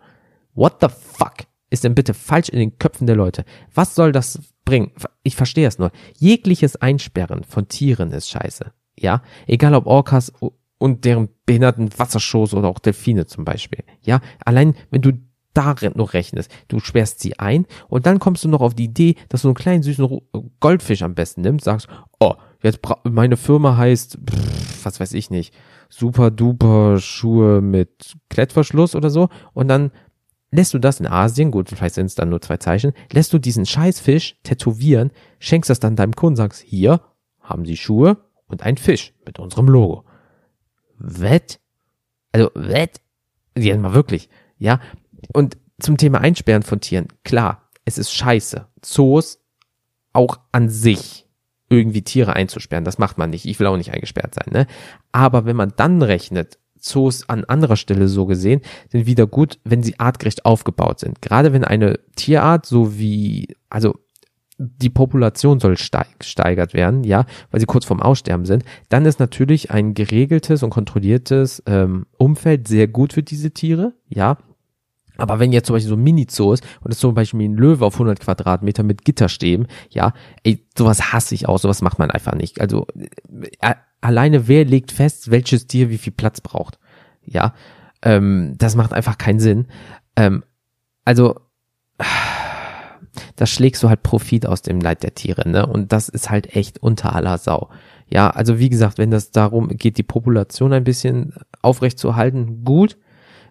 What the fuck ist denn bitte falsch in den Köpfen der Leute? Was soll das bringen? Ich verstehe es nur. Jegliches Einsperren von Tieren ist scheiße. Ja, egal ob Orcas und deren behinderten Wassershows oder auch Delfine zum Beispiel. Ja, allein wenn du darin noch rechnest, du sperrst sie ein und dann kommst du noch auf die Idee, dass du einen kleinen süßen Goldfisch am besten nimmst, sagst, oh, jetzt meine Firma heißt, pff, was weiß ich nicht, super duper Schuhe mit Klettverschluss oder so und dann lässt du das in Asien, gut, vielleicht sind es dann nur zwei Zeichen, lässt du diesen Scheißfisch tätowieren, schenkst das dann deinem Kunden, sagst, hier haben sie Schuhe und ein Fisch mit unserem Logo. Wett? Also, wett? Ja, mal wirklich. Ja. Und zum Thema Einsperren von Tieren. Klar, es ist scheiße. Zoos auch an sich irgendwie Tiere einzusperren. Das macht man nicht. Ich will auch nicht eingesperrt sein, ne? Aber wenn man dann rechnet, Zoos an anderer Stelle so gesehen, sind wieder gut, wenn sie artgerecht aufgebaut sind. Gerade wenn eine Tierart so wie, also die Population soll steigert werden, ja, weil sie kurz vorm Aussterben sind, dann ist natürlich ein geregeltes und kontrolliertes ähm, Umfeld sehr gut für diese Tiere, ja. Aber wenn jetzt zum Beispiel so ein Mini-Zoo ist und es zum Beispiel ein Löwe auf 100 Quadratmeter mit Gitterstäben, ja, ey, sowas hasse ich auch, sowas macht man einfach nicht. Also äh, alleine wer legt fest, welches Tier wie viel Platz braucht, ja, ähm, das macht einfach keinen Sinn. Ähm, also da schlägst du halt Profit aus dem Leid der Tiere, ne? Und das ist halt echt unter aller Sau. Ja, also wie gesagt, wenn das darum geht, die Population ein bisschen aufrecht zu halten, gut.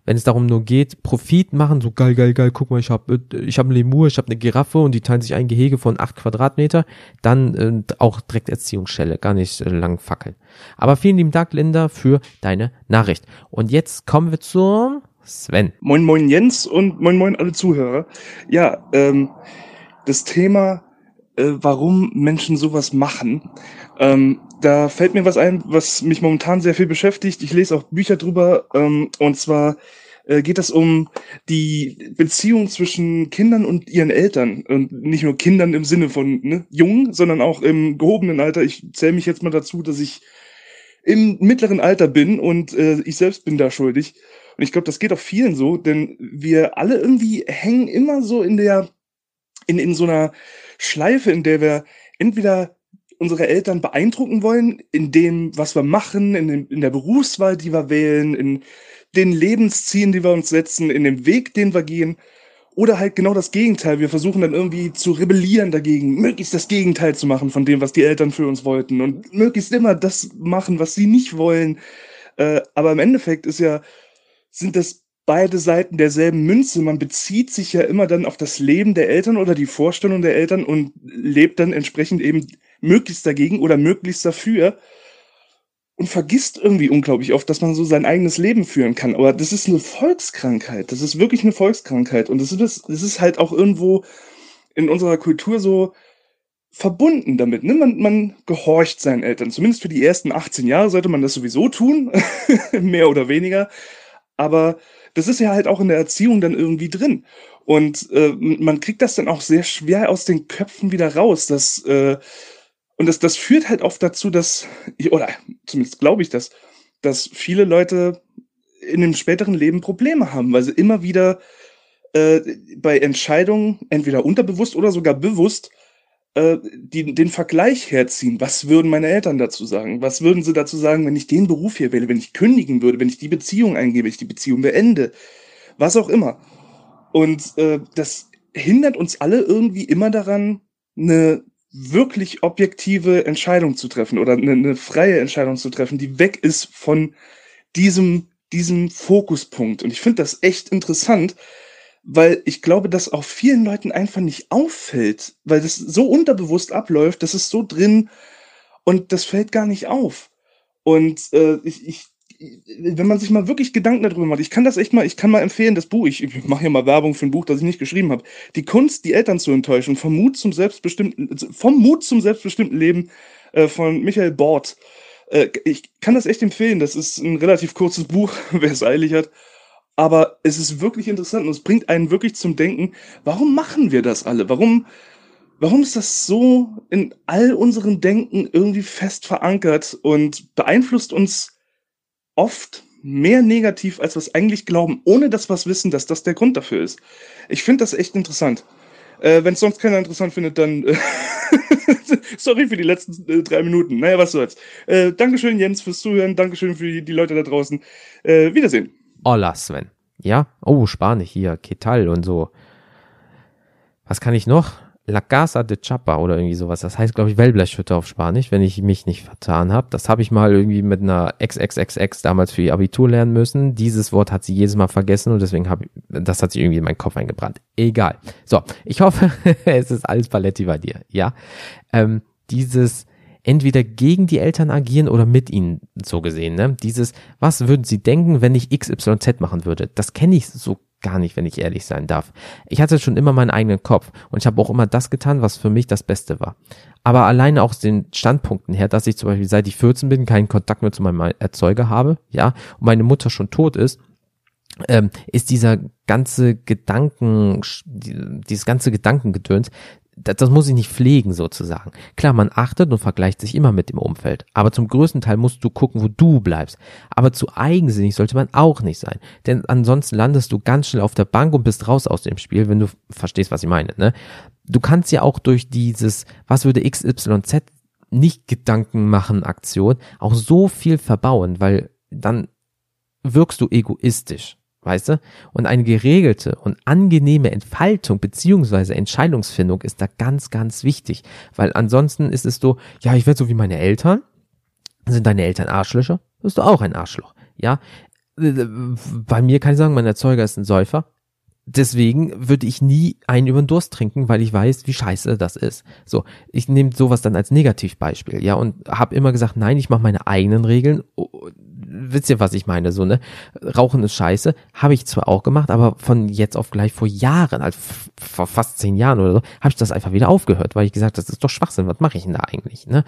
Wenn es darum nur geht, Profit machen, so geil, geil, geil, guck mal, ich habe ich hab einen Lemur, ich habe eine Giraffe und die teilen sich ein Gehege von acht Quadratmeter, dann äh, auch direkt Erziehungsstelle, gar nicht äh, lang fackeln. Aber vielen lieben Dank, Linda, für deine Nachricht. Und jetzt kommen wir zum Sven. Moin, moin Jens und moin, moin alle Zuhörer. Ja, ähm, das Thema, äh, warum Menschen sowas machen, ähm, da fällt mir was ein, was mich momentan sehr viel beschäftigt. Ich lese auch Bücher drüber, ähm, und zwar äh, geht es um die Beziehung zwischen Kindern und ihren Eltern. Und nicht nur Kindern im Sinne von ne, jung, sondern auch im gehobenen Alter. Ich zähle mich jetzt mal dazu, dass ich im mittleren Alter bin und äh, ich selbst bin da schuldig. Und ich glaube, das geht auch vielen so, denn wir alle irgendwie hängen immer so in der, in, in so einer Schleife, in der wir entweder unsere Eltern beeindrucken wollen, in dem, was wir machen, in, dem, in der Berufswahl, die wir wählen, in den Lebenszielen, die wir uns setzen, in dem Weg, den wir gehen. Oder halt genau das Gegenteil. Wir versuchen dann irgendwie zu rebellieren dagegen, möglichst das Gegenteil zu machen von dem, was die Eltern für uns wollten und möglichst immer das machen, was sie nicht wollen. Äh, aber im Endeffekt ist ja, sind das beide Seiten derselben Münze. Man bezieht sich ja immer dann auf das Leben der Eltern oder die Vorstellung der Eltern und lebt dann entsprechend eben möglichst dagegen oder möglichst dafür und vergisst irgendwie unglaublich oft, dass man so sein eigenes Leben führen kann. Aber das ist eine Volkskrankheit. Das ist wirklich eine Volkskrankheit. Und das ist, das ist halt auch irgendwo in unserer Kultur so verbunden damit. Ne? Man, man gehorcht seinen Eltern. Zumindest für die ersten 18 Jahre sollte man das sowieso tun. <laughs> Mehr oder weniger. Aber das ist ja halt auch in der Erziehung dann irgendwie drin. Und äh, man kriegt das dann auch sehr schwer aus den Köpfen wieder raus, dass äh, und das, das führt halt oft dazu, dass, oder zumindest glaube ich das, dass viele Leute in dem späteren Leben Probleme haben, weil sie immer wieder äh, bei Entscheidungen, entweder unterbewusst oder sogar bewusst, äh, die, den Vergleich herziehen. Was würden meine Eltern dazu sagen? Was würden sie dazu sagen, wenn ich den Beruf hier wähle, wenn ich kündigen würde, wenn ich die Beziehung eingebe, wenn ich die Beziehung beende? Was auch immer. Und äh, das hindert uns alle irgendwie immer daran, eine wirklich objektive Entscheidung zu treffen oder eine, eine freie Entscheidung zu treffen, die weg ist von diesem, diesem Fokuspunkt. Und ich finde das echt interessant, weil ich glaube, dass auch vielen Leuten einfach nicht auffällt, weil das so unterbewusst abläuft, das ist so drin und das fällt gar nicht auf. Und äh, ich, ich wenn man sich mal wirklich Gedanken darüber macht, ich kann das echt mal, ich kann mal empfehlen, das Buch, ich, ich mache hier mal Werbung für ein Buch, das ich nicht geschrieben habe. Die Kunst, die Eltern zu enttäuschen, vom Mut zum selbstbestimmten, vom Mut zum selbstbestimmten Leben äh, von Michael Bort. Äh, ich kann das echt empfehlen. Das ist ein relativ kurzes Buch, <laughs> wer es eilig hat. Aber es ist wirklich interessant und es bringt einen wirklich zum Denken, warum machen wir das alle? Warum, warum ist das so in all unserem Denken irgendwie fest verankert und beeinflusst uns oft mehr negativ, als wir es eigentlich glauben, ohne dass wir es wissen, dass das der Grund dafür ist. Ich finde das echt interessant. Äh, Wenn es sonst keiner interessant findet, dann äh, <laughs> sorry für die letzten äh, drei Minuten. Naja, was soll's. Äh, Dankeschön, Jens, fürs Zuhören. Dankeschön für die, die Leute da draußen. Äh, Wiedersehen. Hola, Sven. Ja? Oh, Spanisch hier, Ketal und so. Was kann ich noch? La Casa de Chapa oder irgendwie sowas. Das heißt, glaube ich, Wellblechhütte auf Spanisch, wenn ich mich nicht vertan habe. Das habe ich mal irgendwie mit einer XXXX damals für ihr Abitur lernen müssen. Dieses Wort hat sie jedes Mal vergessen und deswegen habe ich, das hat sich irgendwie in meinen Kopf eingebrannt. Egal. So, ich hoffe, <laughs> es ist alles Paletti bei dir. Ja, ähm, dieses entweder gegen die Eltern agieren oder mit ihnen so gesehen. Ne? Dieses, was würden sie denken, wenn ich XYZ machen würde? Das kenne ich so gar nicht, wenn ich ehrlich sein darf. Ich hatte schon immer meinen eigenen Kopf und ich habe auch immer das getan, was für mich das Beste war. Aber alleine aus den Standpunkten her, dass ich zum Beispiel seit ich 14 bin keinen Kontakt mehr zu meinem Erzeuger habe, ja, und meine Mutter schon tot ist, ähm, ist dieser ganze Gedanken, dieses ganze Gedankengedöns, das, das muss ich nicht pflegen sozusagen. Klar, man achtet und vergleicht sich immer mit dem Umfeld, aber zum größten Teil musst du gucken, wo du bleibst. Aber zu eigensinnig sollte man auch nicht sein, denn ansonsten landest du ganz schnell auf der Bank und bist raus aus dem Spiel, wenn du verstehst, was ich meine. Ne? Du kannst ja auch durch dieses, was würde XYZ nicht Gedanken machen Aktion auch so viel verbauen, weil dann wirkst du egoistisch weißt du? Und eine geregelte und angenehme Entfaltung beziehungsweise Entscheidungsfindung ist da ganz, ganz wichtig, weil ansonsten ist es so, ja, ich werde so wie meine Eltern. Sind deine Eltern Arschlöcher? Bist du auch ein Arschloch, ja? Bei mir kann ich sagen, mein Erzeuger ist ein Säufer. Deswegen würde ich nie einen über den Durst trinken, weil ich weiß, wie scheiße das ist. So, ich nehme sowas dann als Negativbeispiel, ja, und habe immer gesagt, nein, ich mache meine eigenen Regeln wisst ihr, was ich meine, so, ne? Rauchen ist scheiße, habe ich zwar auch gemacht, aber von jetzt auf gleich vor Jahren, also vor fast zehn Jahren oder so, habe ich das einfach wieder aufgehört, weil ich gesagt, das ist doch Schwachsinn, was mache ich denn da eigentlich, ne?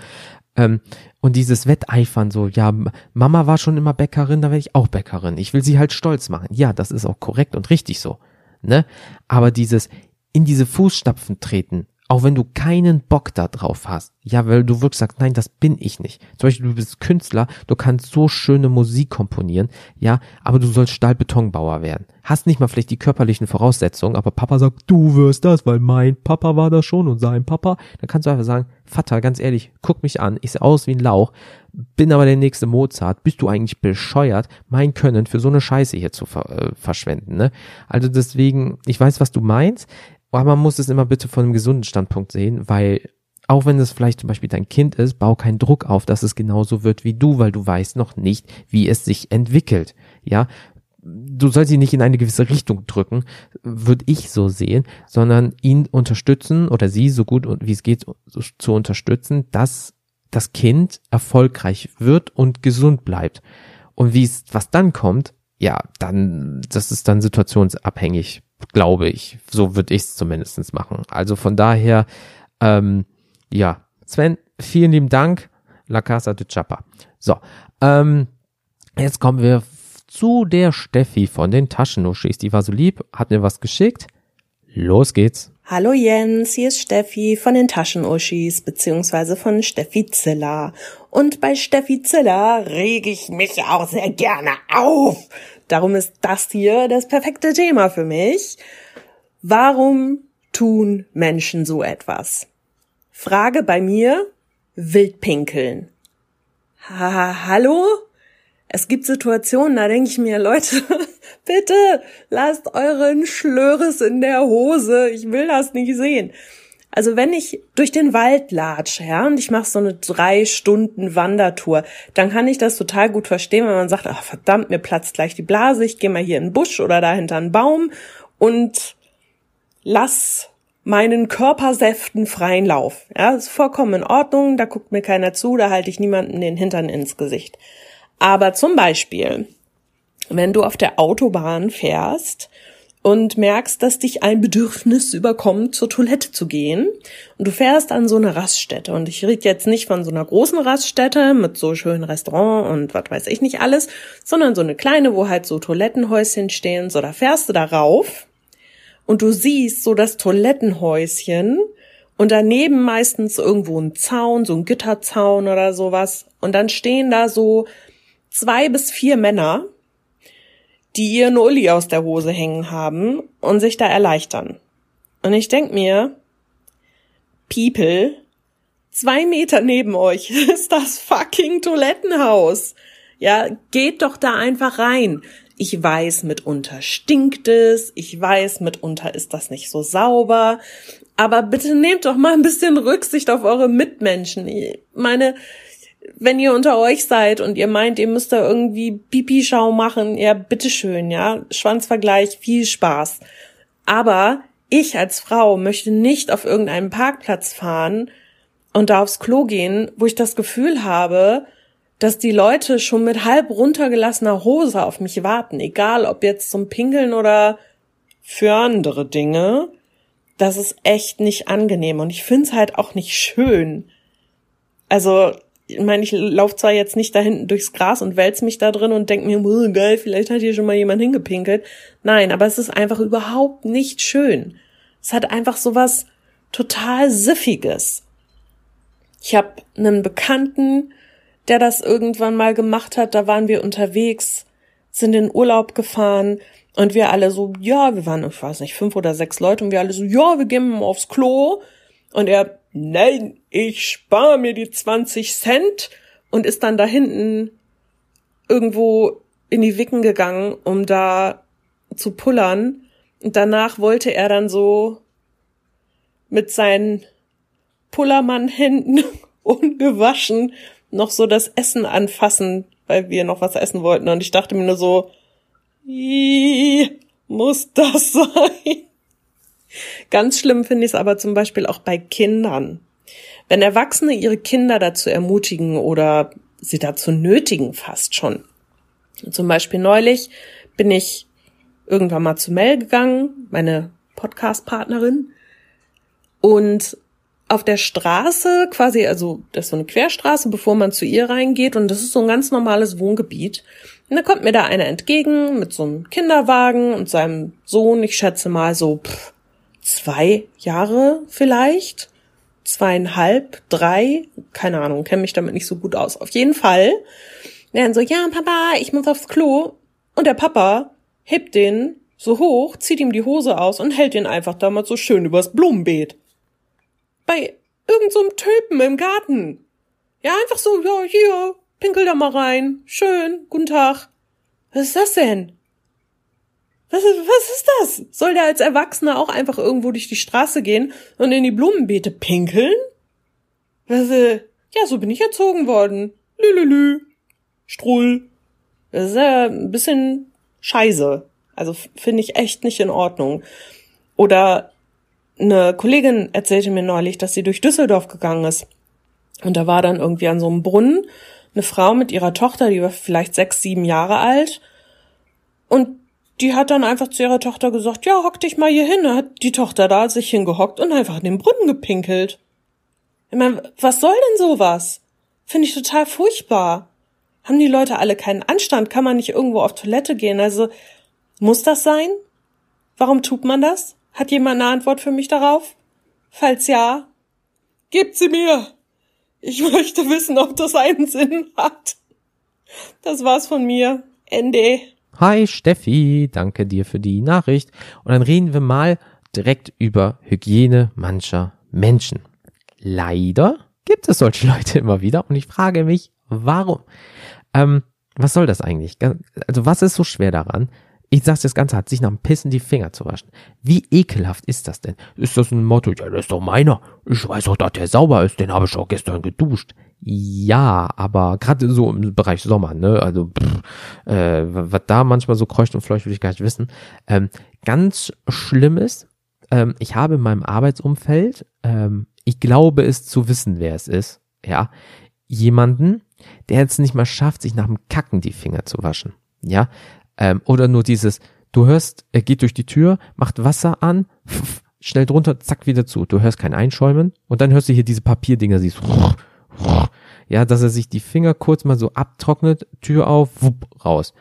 Ähm, und dieses Wetteifern so, ja, Mama war schon immer Bäckerin, da werde ich auch Bäckerin. Ich will sie halt stolz machen. Ja, das ist auch korrekt und richtig so. Ne? Aber dieses in diese Fußstapfen treten, auch wenn du keinen Bock da drauf hast. Ja, weil du wirklich sagst, nein, das bin ich nicht. Zum Beispiel, du bist Künstler, du kannst so schöne Musik komponieren, ja, aber du sollst Stahlbetonbauer werden. Hast nicht mal vielleicht die körperlichen Voraussetzungen, aber Papa sagt, du wirst das, weil mein Papa war das schon und sein Papa. Dann kannst du einfach sagen, Vater, ganz ehrlich, guck mich an, ich sehe aus wie ein Lauch, bin aber der nächste Mozart, bist du eigentlich bescheuert, mein Können für so eine Scheiße hier zu ver äh, verschwenden, ne? Also deswegen, ich weiß, was du meinst, aber man muss es immer bitte von einem gesunden Standpunkt sehen, weil auch wenn es vielleicht zum Beispiel dein Kind ist, bau keinen Druck auf, dass es genauso wird wie du, weil du weißt noch nicht, wie es sich entwickelt. Ja, du sollst ihn nicht in eine gewisse Richtung drücken, würde ich so sehen, sondern ihn unterstützen oder sie so gut wie es geht zu unterstützen, dass das Kind erfolgreich wird und gesund bleibt. Und wie es, was dann kommt, ja, dann, das ist dann situationsabhängig glaube ich. So würde ich es zumindest machen. Also von daher, ähm, ja, Sven, vielen lieben Dank. La Casa de Chapa. So, ähm, jetzt kommen wir zu der Steffi von den Taschenuschis. Die war so lieb, hat mir was geschickt. Los geht's. Hallo Jens, hier ist Steffi von den Taschenuschis beziehungsweise von Steffi Zilla. Und bei Steffi Zilla rege ich mich auch sehr gerne auf. Darum ist das hier das perfekte Thema für mich. Warum tun Menschen so etwas? Frage bei mir, Wildpinkeln. Ha, hallo? Es gibt Situationen, da denke ich mir, Leute, <laughs> bitte lasst euren Schlöres in der Hose. Ich will das nicht sehen. Also wenn ich durch den Wald latsche, ja, und ich mache so eine drei Stunden Wandertour, dann kann ich das total gut verstehen, wenn man sagt, ach verdammt, mir platzt gleich die Blase, ich gehe mal hier in den Busch oder da hinter einen Baum und lass meinen Körpersäften freien Lauf. Ja, ist vollkommen in Ordnung, da guckt mir keiner zu, da halte ich niemanden den Hintern ins Gesicht. Aber zum Beispiel, wenn du auf der Autobahn fährst und merkst, dass dich ein Bedürfnis überkommt, zur Toilette zu gehen. Und du fährst an so eine Raststätte. Und ich rede jetzt nicht von so einer großen Raststätte mit so schönen Restaurant und was weiß ich nicht alles, sondern so eine kleine, wo halt so Toilettenhäuschen stehen. So, da fährst du da rauf und du siehst so das Toilettenhäuschen und daneben meistens irgendwo ein Zaun, so ein Gitterzaun oder sowas. Und dann stehen da so zwei bis vier Männer die ihren Uli aus der Hose hängen haben und sich da erleichtern. Und ich denk mir, People, zwei Meter neben euch <laughs> ist das fucking Toilettenhaus. Ja, geht doch da einfach rein. Ich weiß, mitunter stinkt es, ich weiß, mitunter ist das nicht so sauber, aber bitte nehmt doch mal ein bisschen Rücksicht auf eure Mitmenschen. Ich meine, wenn ihr unter euch seid und ihr meint, ihr müsst da irgendwie Pipi-Schau machen, ja, bitteschön, ja, Schwanzvergleich, viel Spaß. Aber ich als Frau möchte nicht auf irgendeinen Parkplatz fahren und da aufs Klo gehen, wo ich das Gefühl habe, dass die Leute schon mit halb runtergelassener Hose auf mich warten, egal ob jetzt zum Pinkeln oder für andere Dinge. Das ist echt nicht angenehm und ich find's halt auch nicht schön. Also ich meine, ich laufe zwar jetzt nicht da hinten durchs Gras und wälz mich da drin und denk mir, oh, geil, vielleicht hat hier schon mal jemand hingepinkelt. Nein, aber es ist einfach überhaupt nicht schön. Es hat einfach sowas total Siffiges. Ich habe einen Bekannten, der das irgendwann mal gemacht hat, da waren wir unterwegs, sind in Urlaub gefahren und wir alle so, ja, wir waren, ich weiß nicht, fünf oder sechs Leute und wir alle so, ja, wir gehen aufs Klo. Und er, nein, ich spare mir die 20 Cent und ist dann da hinten irgendwo in die Wicken gegangen, um da zu pullern. Und danach wollte er dann so mit seinen Pullermann-Händen <laughs> ungewaschen noch so das Essen anfassen, weil wir noch was essen wollten. Und ich dachte mir nur so, muss das <laughs> sein? Ganz schlimm finde ich es aber zum Beispiel auch bei Kindern. Wenn Erwachsene ihre Kinder dazu ermutigen oder sie dazu nötigen fast schon. Zum Beispiel neulich bin ich irgendwann mal zu Mel gegangen, meine Podcast-Partnerin, und auf der Straße, quasi, also das ist so eine Querstraße, bevor man zu ihr reingeht und das ist so ein ganz normales Wohngebiet. Und da kommt mir da einer entgegen mit so einem Kinderwagen und seinem Sohn, ich schätze mal so pff, zwei Jahre vielleicht, zweieinhalb, drei, keine Ahnung, kenne mich damit nicht so gut aus. Auf jeden Fall. Dann so, ja, Papa, ich muss aufs Klo. Und der Papa hebt den so hoch, zieht ihm die Hose aus und hält den einfach damals so schön übers Blumenbeet. Bei irgend so Typen im Garten. Ja, einfach so, ja, hier, pinkel da mal rein. Schön, guten Tag. Was ist das denn? Was ist, was ist das? Soll der als Erwachsener auch einfach irgendwo durch die Straße gehen und in die Blumenbeete pinkeln? Was, äh, ja, so bin ich erzogen worden. Lülülü. Strull. Das ist ja ein bisschen scheiße. Also finde ich echt nicht in Ordnung. Oder eine Kollegin erzählte mir neulich, dass sie durch Düsseldorf gegangen ist. Und da war dann irgendwie an so einem Brunnen eine Frau mit ihrer Tochter, die war vielleicht sechs, sieben Jahre alt. Und die hat dann einfach zu ihrer Tochter gesagt, ja, hock dich mal hier hin. Da hat die Tochter da sich hingehockt und einfach in den Brunnen gepinkelt. Ich meine, was soll denn sowas? Finde ich total furchtbar. Haben die Leute alle keinen Anstand? Kann man nicht irgendwo auf Toilette gehen? Also, muss das sein? Warum tut man das? Hat jemand eine Antwort für mich darauf? Falls ja, gebt sie mir. Ich <laughs> möchte wissen, ob das einen Sinn hat. Das war's von mir. Ende. Hi Steffi, danke dir für die Nachricht. Und dann reden wir mal direkt über Hygiene mancher Menschen. Leider gibt es solche <laughs> Leute immer wieder und ich frage mich, warum? Ähm, was soll das eigentlich? Also was ist so schwer daran, ich sag's das Ganze hat, sich nach dem Pissen die Finger zu waschen. Wie ekelhaft ist das denn? Ist das ein Motto? Ja, das ist doch meiner. Ich weiß doch, dass der sauber ist. Den habe ich auch gestern geduscht. Ja, aber gerade so im Bereich Sommer, ne? Also, pff, äh, was da manchmal so kreucht und fleucht, will ich gar nicht wissen. Ähm, ganz schlimm ist, ähm, ich habe in meinem Arbeitsumfeld, ähm, ich glaube es zu wissen, wer es ist, ja, jemanden, der jetzt nicht mal schafft, sich nach dem Kacken die Finger zu waschen. Ja, ähm, oder nur dieses, du hörst, er geht durch die Tür, macht Wasser an, pf, schnell drunter, zack, wieder zu. Du hörst kein Einschäumen und dann hörst du hier diese Papierdinger, siehst ja, dass er sich die Finger kurz mal so abtrocknet, Tür auf, wupp, raus.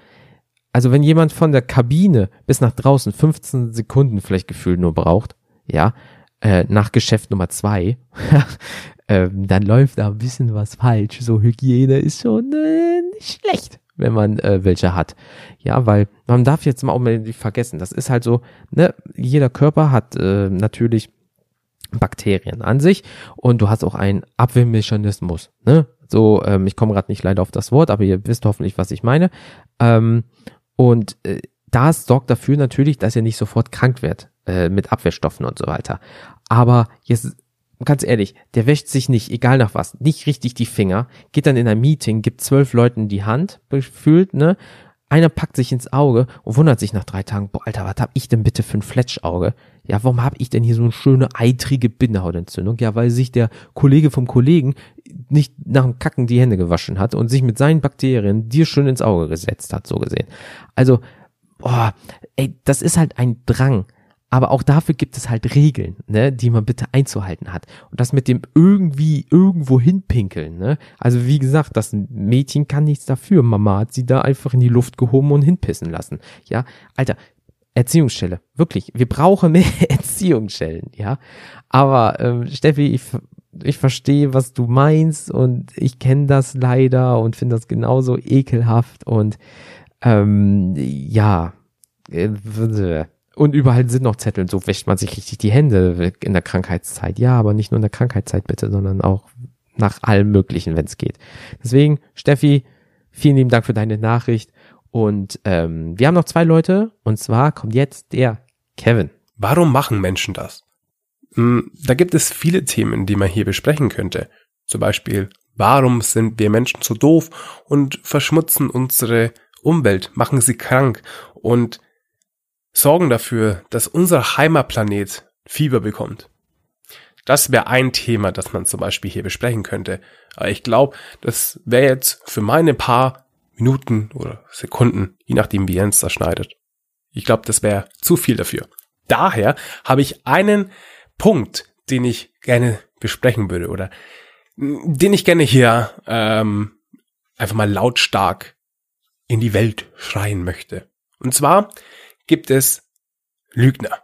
Also wenn jemand von der Kabine bis nach draußen 15 Sekunden vielleicht gefühlt nur braucht, ja, äh, nach Geschäft Nummer zwei, <laughs> äh, dann läuft da ein bisschen was falsch. So Hygiene ist schon äh, nicht schlecht wenn man äh, welche hat. Ja, weil man darf jetzt mal auch mal nicht vergessen, das ist halt so, ne, jeder Körper hat äh, natürlich Bakterien an sich und du hast auch einen Abwehrmechanismus, ne? So, ähm, ich komme gerade nicht leider auf das Wort, aber ihr wisst hoffentlich, was ich meine. Ähm, und äh, das sorgt dafür natürlich, dass ihr nicht sofort krank wird äh, mit Abwehrstoffen und so weiter. Aber jetzt ganz ehrlich, der wäscht sich nicht, egal nach was, nicht richtig die Finger, geht dann in ein Meeting, gibt zwölf Leuten die Hand, gefühlt, ne? Einer packt sich ins Auge und wundert sich nach drei Tagen, boah, Alter, was hab ich denn bitte für ein Fletschauge? Ja, warum hab ich denn hier so eine schöne eitrige Bindehautentzündung? Ja, weil sich der Kollege vom Kollegen nicht nach dem Kacken die Hände gewaschen hat und sich mit seinen Bakterien dir schön ins Auge gesetzt hat, so gesehen. Also, boah, ey, das ist halt ein Drang. Aber auch dafür gibt es halt Regeln, ne, die man bitte einzuhalten hat. Und das mit dem irgendwie irgendwo hinpinkeln, ne? Also wie gesagt, das Mädchen kann nichts dafür. Mama hat sie da einfach in die Luft gehoben und hinpissen lassen. Ja, Alter, Erziehungsstelle, wirklich. Wir brauchen mehr <laughs> Erziehungsstellen, ja. Aber ähm, Steffi, ich, ich verstehe, was du meinst und ich kenne das leider und finde das genauso ekelhaft und ähm, ja. Und überall sind noch Zettel, so wäscht man sich richtig die Hände in der Krankheitszeit. Ja, aber nicht nur in der Krankheitszeit bitte, sondern auch nach allem Möglichen, wenn es geht. Deswegen, Steffi, vielen lieben Dank für deine Nachricht. Und ähm, wir haben noch zwei Leute, und zwar kommt jetzt der Kevin. Warum machen Menschen das? Hm, da gibt es viele Themen, die man hier besprechen könnte. Zum Beispiel, warum sind wir Menschen so doof und verschmutzen unsere Umwelt, machen sie krank und sorgen dafür, dass unser Heimatplanet Fieber bekommt. Das wäre ein Thema, das man zum Beispiel hier besprechen könnte. Aber ich glaube, das wäre jetzt für meine paar Minuten oder Sekunden, je nachdem wie Jens das schneidet. Ich glaube, das wäre zu viel dafür. Daher habe ich einen Punkt, den ich gerne besprechen würde oder den ich gerne hier ähm, einfach mal lautstark in die Welt schreien möchte. Und zwar gibt es Lügner.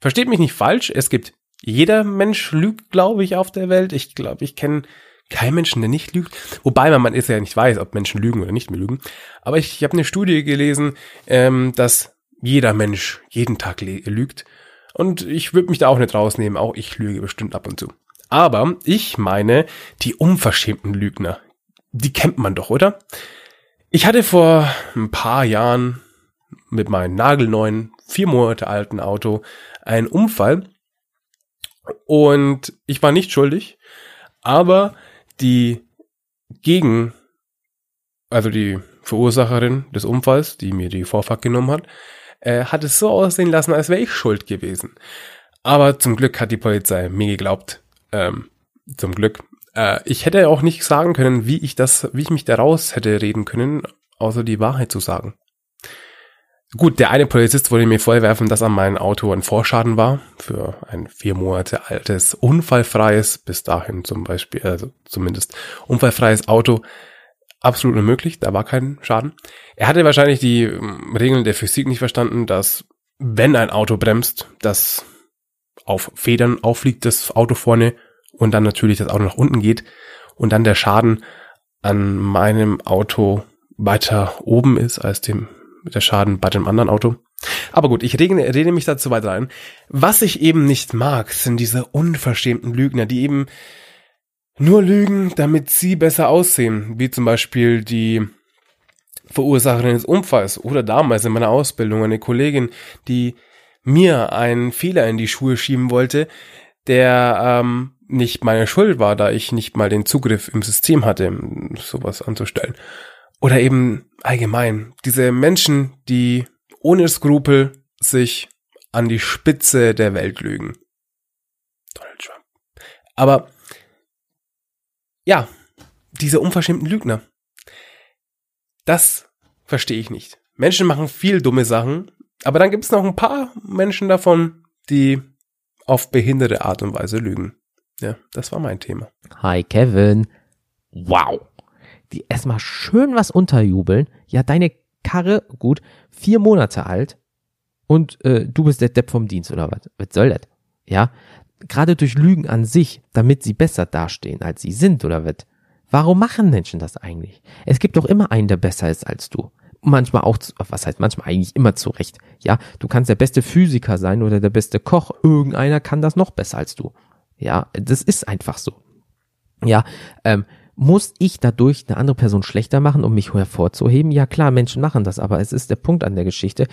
Versteht mich nicht falsch, es gibt jeder Mensch lügt, glaube ich, auf der Welt. Ich glaube, ich kenne keinen Menschen, der nicht lügt. Wobei man, man ist ja nicht weiß, ob Menschen lügen oder nicht mehr lügen. Aber ich, ich habe eine Studie gelesen, ähm, dass jeder Mensch jeden Tag lügt. Und ich würde mich da auch nicht rausnehmen. Auch ich lüge bestimmt ab und zu. Aber ich meine die unverschämten Lügner. Die kennt man doch, oder? Ich hatte vor ein paar Jahren mit meinem nagelneuen, vier Monate alten Auto einen Unfall. Und ich war nicht schuldig, aber die Gegen, also die Verursacherin des Unfalls, die mir die Vorfahrt genommen hat, äh, hat es so aussehen lassen, als wäre ich schuld gewesen. Aber zum Glück hat die Polizei mir geglaubt. Ähm, zum Glück. Äh, ich hätte auch nicht sagen können, wie ich das, wie ich mich daraus hätte reden können, außer die Wahrheit zu sagen. Gut, der eine Polizist wollte mir vorwerfen, dass an meinem Auto ein Vorschaden war für ein vier Monate altes, unfallfreies, bis dahin zum Beispiel, also zumindest unfallfreies Auto. Absolut unmöglich, da war kein Schaden. Er hatte wahrscheinlich die ähm, Regeln der Physik nicht verstanden, dass wenn ein Auto bremst, das auf Federn auffliegt, das Auto vorne und dann natürlich das Auto nach unten geht und dann der Schaden an meinem Auto weiter oben ist als dem der Schaden bei dem anderen Auto. Aber gut, ich rede, rede mich dazu weiter ein. Was ich eben nicht mag, sind diese unverschämten Lügner, die eben nur lügen, damit sie besser aussehen, wie zum Beispiel die Verursacherin des Unfalls oder damals in meiner Ausbildung eine Kollegin, die mir einen Fehler in die Schuhe schieben wollte, der ähm, nicht meine Schuld war, da ich nicht mal den Zugriff im System hatte, sowas anzustellen. Oder eben allgemein diese Menschen, die ohne Skrupel sich an die Spitze der Welt lügen. Donald Trump. Aber ja, diese unverschämten Lügner. Das verstehe ich nicht. Menschen machen viel dumme Sachen, aber dann gibt es noch ein paar Menschen davon, die auf behinderte Art und Weise lügen. Ja, das war mein Thema. Hi Kevin. Wow die erstmal schön was unterjubeln. Ja, deine Karre, gut, vier Monate alt und äh, du bist der Depp vom Dienst oder was? Was soll das? Ja, gerade durch Lügen an sich, damit sie besser dastehen, als sie sind oder was? Warum machen Menschen das eigentlich? Es gibt doch immer einen, der besser ist als du. Manchmal auch, was heißt manchmal eigentlich immer zurecht. Ja, du kannst der beste Physiker sein oder der beste Koch. Irgendeiner kann das noch besser als du. Ja, das ist einfach so. Ja, ähm, muss ich dadurch eine andere Person schlechter machen, um mich hervorzuheben? Ja klar, Menschen machen das, aber es ist der Punkt an der Geschichte.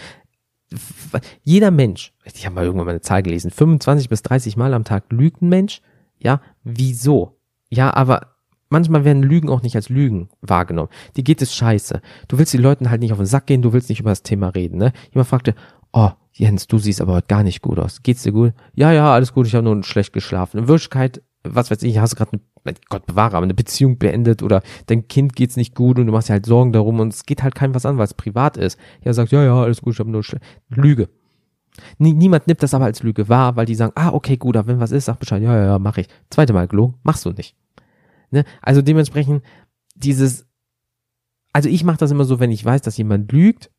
Jeder Mensch, ich habe mal irgendwann mal eine Zahl gelesen, 25 bis 30 Mal am Tag lügt ein Mensch. Ja, wieso? Ja, aber manchmal werden Lügen auch nicht als Lügen wahrgenommen. Die geht es scheiße. Du willst die Leuten halt nicht auf den Sack gehen, du willst nicht über das Thema reden. Ne? Jemand fragte, oh, Jens, du siehst aber heute gar nicht gut aus. Geht's dir gut? Ja, ja, alles gut, ich habe nur schlecht geschlafen. In Wirklichkeit was weiß ich, hast du gerade eine, Gott bewahre, aber eine Beziehung beendet oder dein Kind geht's nicht gut und du machst dir halt Sorgen darum und es geht halt keinem was an, weil es privat ist. Ja, sagt, ja, ja, alles gut, ich habe nur Schle Lüge. Nie, niemand nimmt das aber als Lüge wahr, weil die sagen, ah, okay, gut, aber wenn was ist, sag Bescheid, ja, ja, ja, mach ich. Zweite Mal gelogen, machst du nicht. Ne? Also dementsprechend dieses, also ich mache das immer so, wenn ich weiß, dass jemand lügt,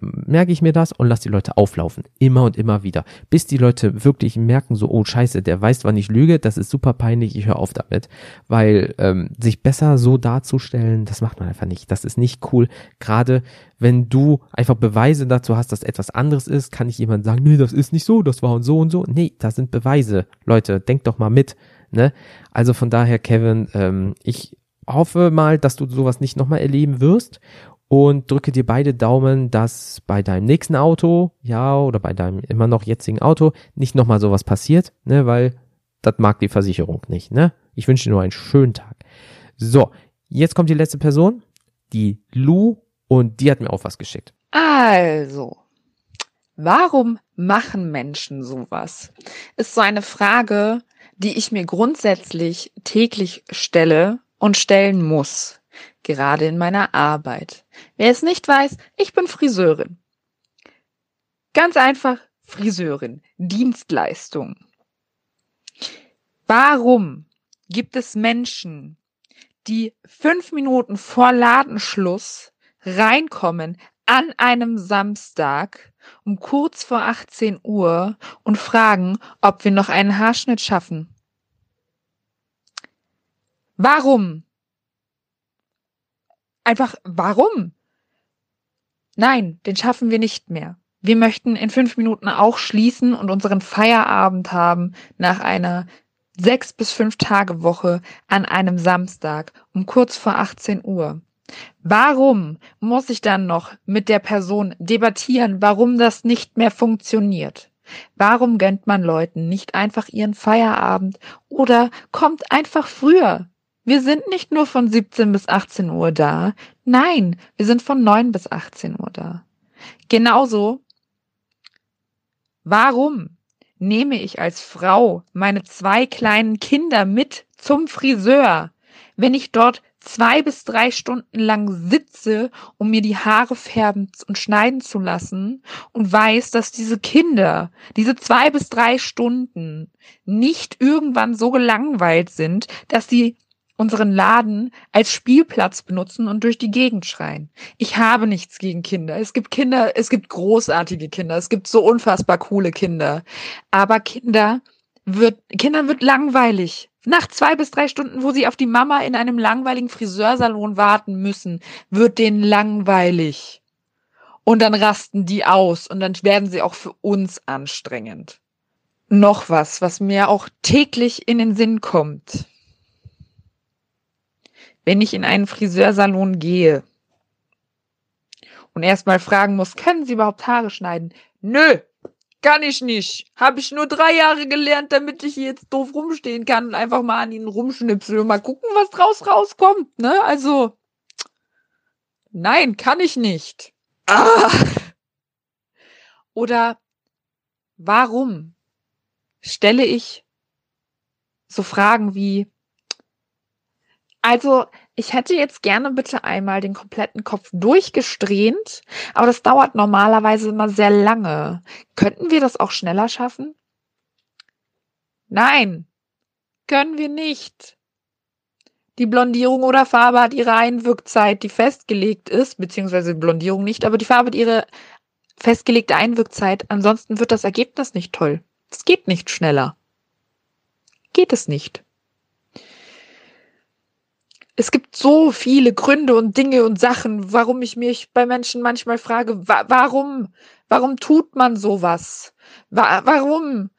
merke ich mir das und lasse die Leute auflaufen. Immer und immer wieder. Bis die Leute wirklich merken, so, oh scheiße, der weiß, wann ich lüge, das ist super peinlich, ich höre auf damit. Weil ähm, sich besser so darzustellen, das macht man einfach nicht. Das ist nicht cool. Gerade wenn du einfach Beweise dazu hast, dass etwas anderes ist, kann ich jemand sagen, nee, das ist nicht so, das war und so und so. Nee, das sind Beweise. Leute, denkt doch mal mit. Ne? Also von daher, Kevin, ähm, ich hoffe mal, dass du sowas nicht nochmal erleben wirst und drücke dir beide Daumen, dass bei deinem nächsten Auto, ja, oder bei deinem immer noch jetzigen Auto nicht nochmal sowas passiert, ne, weil das mag die Versicherung nicht, ne? Ich wünsche dir nur einen schönen Tag. So, jetzt kommt die letzte Person, die Lou, und die hat mir auch was geschickt. Also, warum machen Menschen sowas? Ist so eine Frage, die ich mir grundsätzlich täglich stelle und stellen muss gerade in meiner Arbeit. Wer es nicht weiß, ich bin Friseurin. Ganz einfach Friseurin, Dienstleistung. Warum gibt es Menschen, die fünf Minuten vor Ladenschluss reinkommen an einem Samstag um kurz vor 18 Uhr und fragen, ob wir noch einen Haarschnitt schaffen? Warum? Einfach, warum? Nein, den schaffen wir nicht mehr. Wir möchten in fünf Minuten auch schließen und unseren Feierabend haben nach einer sechs bis fünf Tage Woche an einem Samstag um kurz vor 18 Uhr. Warum muss ich dann noch mit der Person debattieren, warum das nicht mehr funktioniert? Warum gönnt man Leuten nicht einfach ihren Feierabend oder kommt einfach früher? Wir sind nicht nur von 17 bis 18 Uhr da. Nein, wir sind von 9 bis 18 Uhr da. Genauso. Warum nehme ich als Frau meine zwei kleinen Kinder mit zum Friseur, wenn ich dort zwei bis drei Stunden lang sitze, um mir die Haare färben und schneiden zu lassen und weiß, dass diese Kinder, diese zwei bis drei Stunden nicht irgendwann so gelangweilt sind, dass sie unseren Laden als Spielplatz benutzen und durch die Gegend schreien. Ich habe nichts gegen Kinder. Es gibt Kinder, es gibt großartige Kinder, es gibt so unfassbar coole Kinder. Aber Kinder wird, Kindern wird langweilig. Nach zwei bis drei Stunden, wo sie auf die Mama in einem langweiligen Friseursalon warten müssen, wird denen langweilig. Und dann rasten die aus und dann werden sie auch für uns anstrengend. Noch was, was mir auch täglich in den Sinn kommt wenn ich in einen Friseursalon gehe und erstmal fragen muss, können Sie überhaupt Haare schneiden? Nö, kann ich nicht. Habe ich nur drei Jahre gelernt, damit ich hier jetzt doof rumstehen kann und einfach mal an ihnen rumschnipsel und mal gucken, was draus rauskommt, ne? Also, nein, kann ich nicht. Ah. Oder warum stelle ich so Fragen wie, also, ich hätte jetzt gerne bitte einmal den kompletten Kopf durchgesträhnt, aber das dauert normalerweise immer sehr lange. Könnten wir das auch schneller schaffen? Nein, können wir nicht. Die Blondierung oder Farbe hat ihre Einwirkzeit, die festgelegt ist, beziehungsweise Blondierung nicht, aber die Farbe hat ihre festgelegte Einwirkzeit. Ansonsten wird das Ergebnis nicht toll. Es geht nicht schneller. Geht es nicht es gibt so viele Gründe und Dinge und Sachen, warum ich mich bei Menschen manchmal frage, wa warum, warum tut man sowas? Wa warum?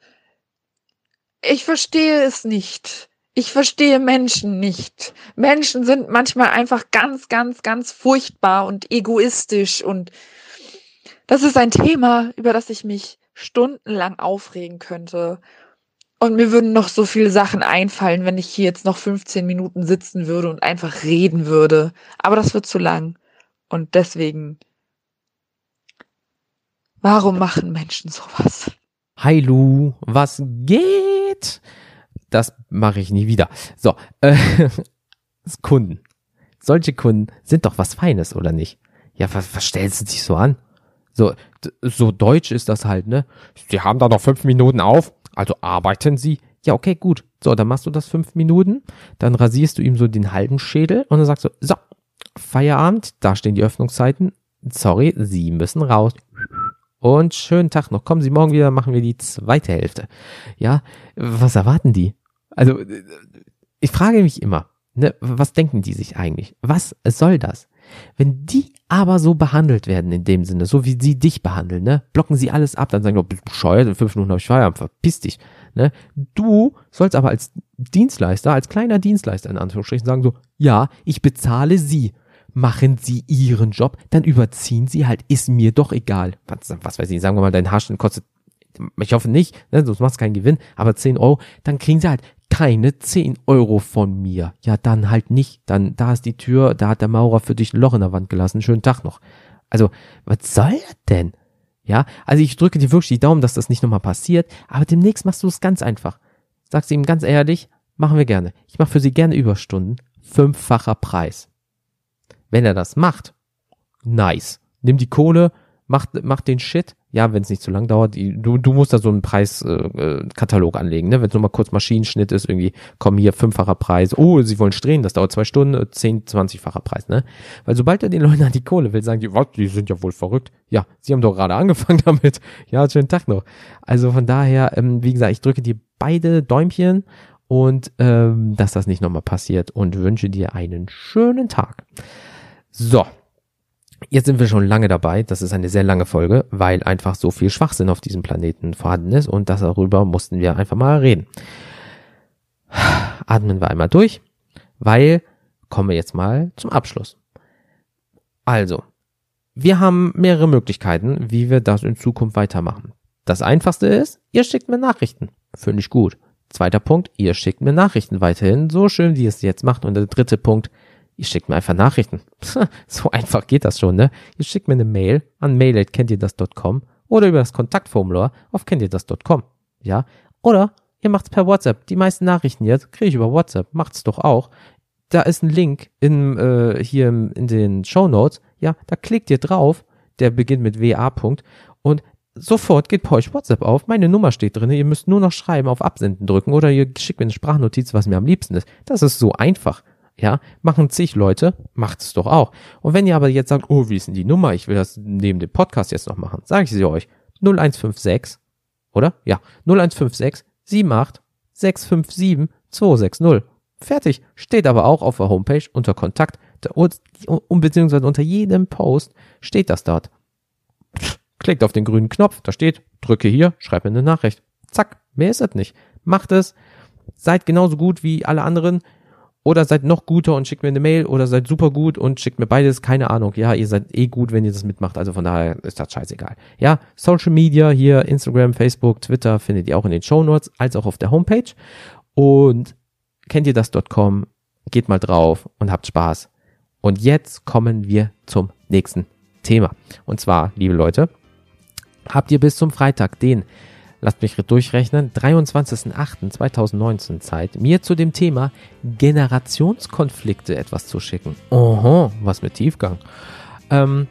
Ich verstehe es nicht. Ich verstehe Menschen nicht. Menschen sind manchmal einfach ganz, ganz, ganz furchtbar und egoistisch und das ist ein Thema, über das ich mich stundenlang aufregen könnte. Und mir würden noch so viele Sachen einfallen, wenn ich hier jetzt noch 15 Minuten sitzen würde und einfach reden würde. Aber das wird zu lang. Und deswegen, warum machen Menschen sowas? Hi Lu, was geht? Das mache ich nie wieder. So, äh, <laughs> Kunden. Solche Kunden sind doch was Feines, oder nicht? Ja, was, was stellst du dich so an? So, so deutsch ist das halt, ne? Sie haben da noch fünf Minuten auf. Also arbeiten Sie? Ja, okay, gut. So, dann machst du das fünf Minuten, dann rasierst du ihm so den halben Schädel und dann sagst du, so, Feierabend, da stehen die Öffnungszeiten. Sorry, Sie müssen raus. Und schönen Tag noch. Kommen Sie morgen wieder, machen wir die zweite Hälfte. Ja, was erwarten die? Also, ich frage mich immer, ne, was denken die sich eigentlich? Was soll das? Wenn die aber so behandelt werden in dem Sinne, so wie sie dich behandeln, ne, blocken sie alles ab, dann sagen, du bist bescheuert, in fünf Minuten habe ich Feierabend, verpiss dich. Ne? Du sollst aber als Dienstleister, als kleiner Dienstleister in Anführungsstrichen sagen so, ja, ich bezahle sie. Machen sie ihren Job, dann überziehen sie halt, ist mir doch egal. Was, was weiß ich, sagen wir mal, dein Haarschnitt kostet ich hoffe nicht, ne, sonst machst du keinen Gewinn, aber 10 Euro, dann kriegen sie halt keine 10 Euro von mir. Ja, dann halt nicht. Dann, da ist die Tür, da hat der Maurer für dich ein Loch in der Wand gelassen. Schönen Tag noch. Also, was soll das denn? Ja, also ich drücke dir wirklich die Daumen, dass das nicht nochmal passiert, aber demnächst machst du es ganz einfach. Sagst ihm ganz ehrlich, machen wir gerne. Ich mache für sie gerne Überstunden. Fünffacher Preis. Wenn er das macht, nice. Nimm die Kohle, macht, macht den Shit. Ja, wenn es nicht zu lang dauert, du, du musst da so einen Preiskatalog äh, Katalog anlegen, ne? Wenn es nur mal kurz Maschinenschnitt ist, irgendwie, komm hier, fünffacher Preis, oh, sie wollen drehen, das dauert zwei Stunden, äh, zehn, zwanzigfacher Preis, ne? Weil sobald er den Leuten an die Kohle will, sagen die, was, die sind ja wohl verrückt. Ja, sie haben doch gerade angefangen <laughs> damit. Ja, schönen Tag noch. Also von daher, ähm, wie gesagt, ich drücke dir beide Däumchen und ähm, dass das nicht nochmal passiert und wünsche dir einen schönen Tag. So, jetzt sind wir schon lange dabei. Das ist eine sehr lange Folge, weil einfach so viel Schwachsinn auf diesem Planeten vorhanden ist und darüber mussten wir einfach mal reden. Atmen wir einmal durch, weil kommen wir jetzt mal zum Abschluss. Also, wir haben mehrere Möglichkeiten, wie wir das in Zukunft weitermachen. Das einfachste ist, ihr schickt mir Nachrichten. Finde ich gut. Zweiter Punkt, ihr schickt mir Nachrichten weiterhin, so schön, wie ihr es jetzt macht. Und der dritte Punkt, ihr schickt mir einfach Nachrichten. <laughs> so einfach geht das schon, ne? Ihr schickt mir eine Mail an mail.kenntierdas.com oder über das Kontaktformular auf kenntierdas.com. Ja? Oder ihr macht's per WhatsApp. Die meisten Nachrichten jetzt kriege ich über WhatsApp. Macht's doch auch. Da ist ein Link in, äh, hier in den Show Notes. Ja, da klickt ihr drauf. Der beginnt mit WA. Punkt. Und sofort geht bei euch WhatsApp auf. Meine Nummer steht drin. Ihr müsst nur noch schreiben, auf Absenden drücken oder ihr schickt mir eine Sprachnotiz, was mir am liebsten ist. Das ist so einfach. Ja, machen zig Leute, macht es doch auch. Und wenn ihr aber jetzt sagt, oh, wie ist denn die Nummer? Ich will das neben dem Podcast jetzt noch machen. Sage ich sie euch. 0156, oder? Ja, 0156 78 657 260. Fertig. Steht aber auch auf der Homepage unter Kontakt und, beziehungsweise unter jedem Post steht das dort. Klickt auf den grünen Knopf, da steht, drücke hier, schreib mir eine Nachricht. Zack, mehr ist es nicht. Macht es, seid genauso gut wie alle anderen oder seid noch guter und schickt mir eine Mail oder seid super gut und schickt mir beides, keine Ahnung. Ja, ihr seid eh gut, wenn ihr das mitmacht, also von daher ist das scheißegal. Ja, Social Media hier, Instagram, Facebook, Twitter findet ihr auch in den Show Notes als auch auf der Homepage und kennt ihr das.com, geht mal drauf und habt Spaß. Und jetzt kommen wir zum nächsten Thema. Und zwar, liebe Leute, habt ihr bis zum Freitag, den, lasst mich durchrechnen, 23.08.2019 Zeit, mir zu dem Thema Generationskonflikte etwas zu schicken. Oho, was mit Tiefgang. Ähm,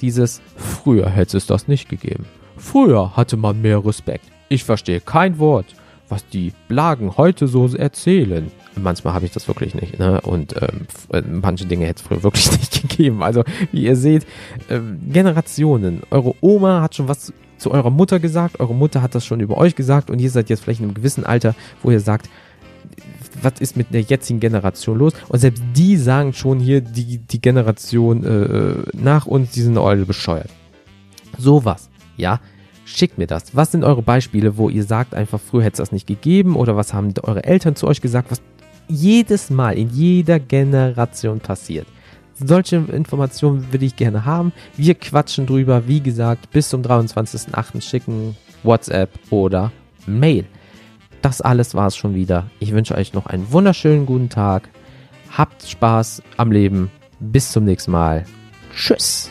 dieses, früher hätte es das nicht gegeben. Früher hatte man mehr Respekt. Ich verstehe kein Wort, was die Blagen heute so erzählen. Manchmal habe ich das wirklich nicht, ne? Und ähm, äh, manche Dinge hätte es früher <laughs> wirklich nicht gegeben. Also, wie ihr seht, ähm, Generationen. Eure Oma hat schon was zu eurer Mutter gesagt, eure Mutter hat das schon über euch gesagt und ihr seid jetzt vielleicht in einem gewissen Alter, wo ihr sagt, was ist mit der jetzigen Generation los? Und selbst die sagen schon hier, die, die Generation äh, nach uns, die sind alle bescheuert. Sowas, ja. Schickt mir das. Was sind eure Beispiele, wo ihr sagt, einfach früher hätte es das nicht gegeben oder was haben eure Eltern zu euch gesagt, was jedes Mal in jeder Generation passiert. Solche Informationen würde ich gerne haben. Wir quatschen drüber, wie gesagt, bis zum 23.08. schicken WhatsApp oder Mail. Das alles war es schon wieder. Ich wünsche euch noch einen wunderschönen guten Tag. Habt Spaß am Leben. Bis zum nächsten Mal. Tschüss.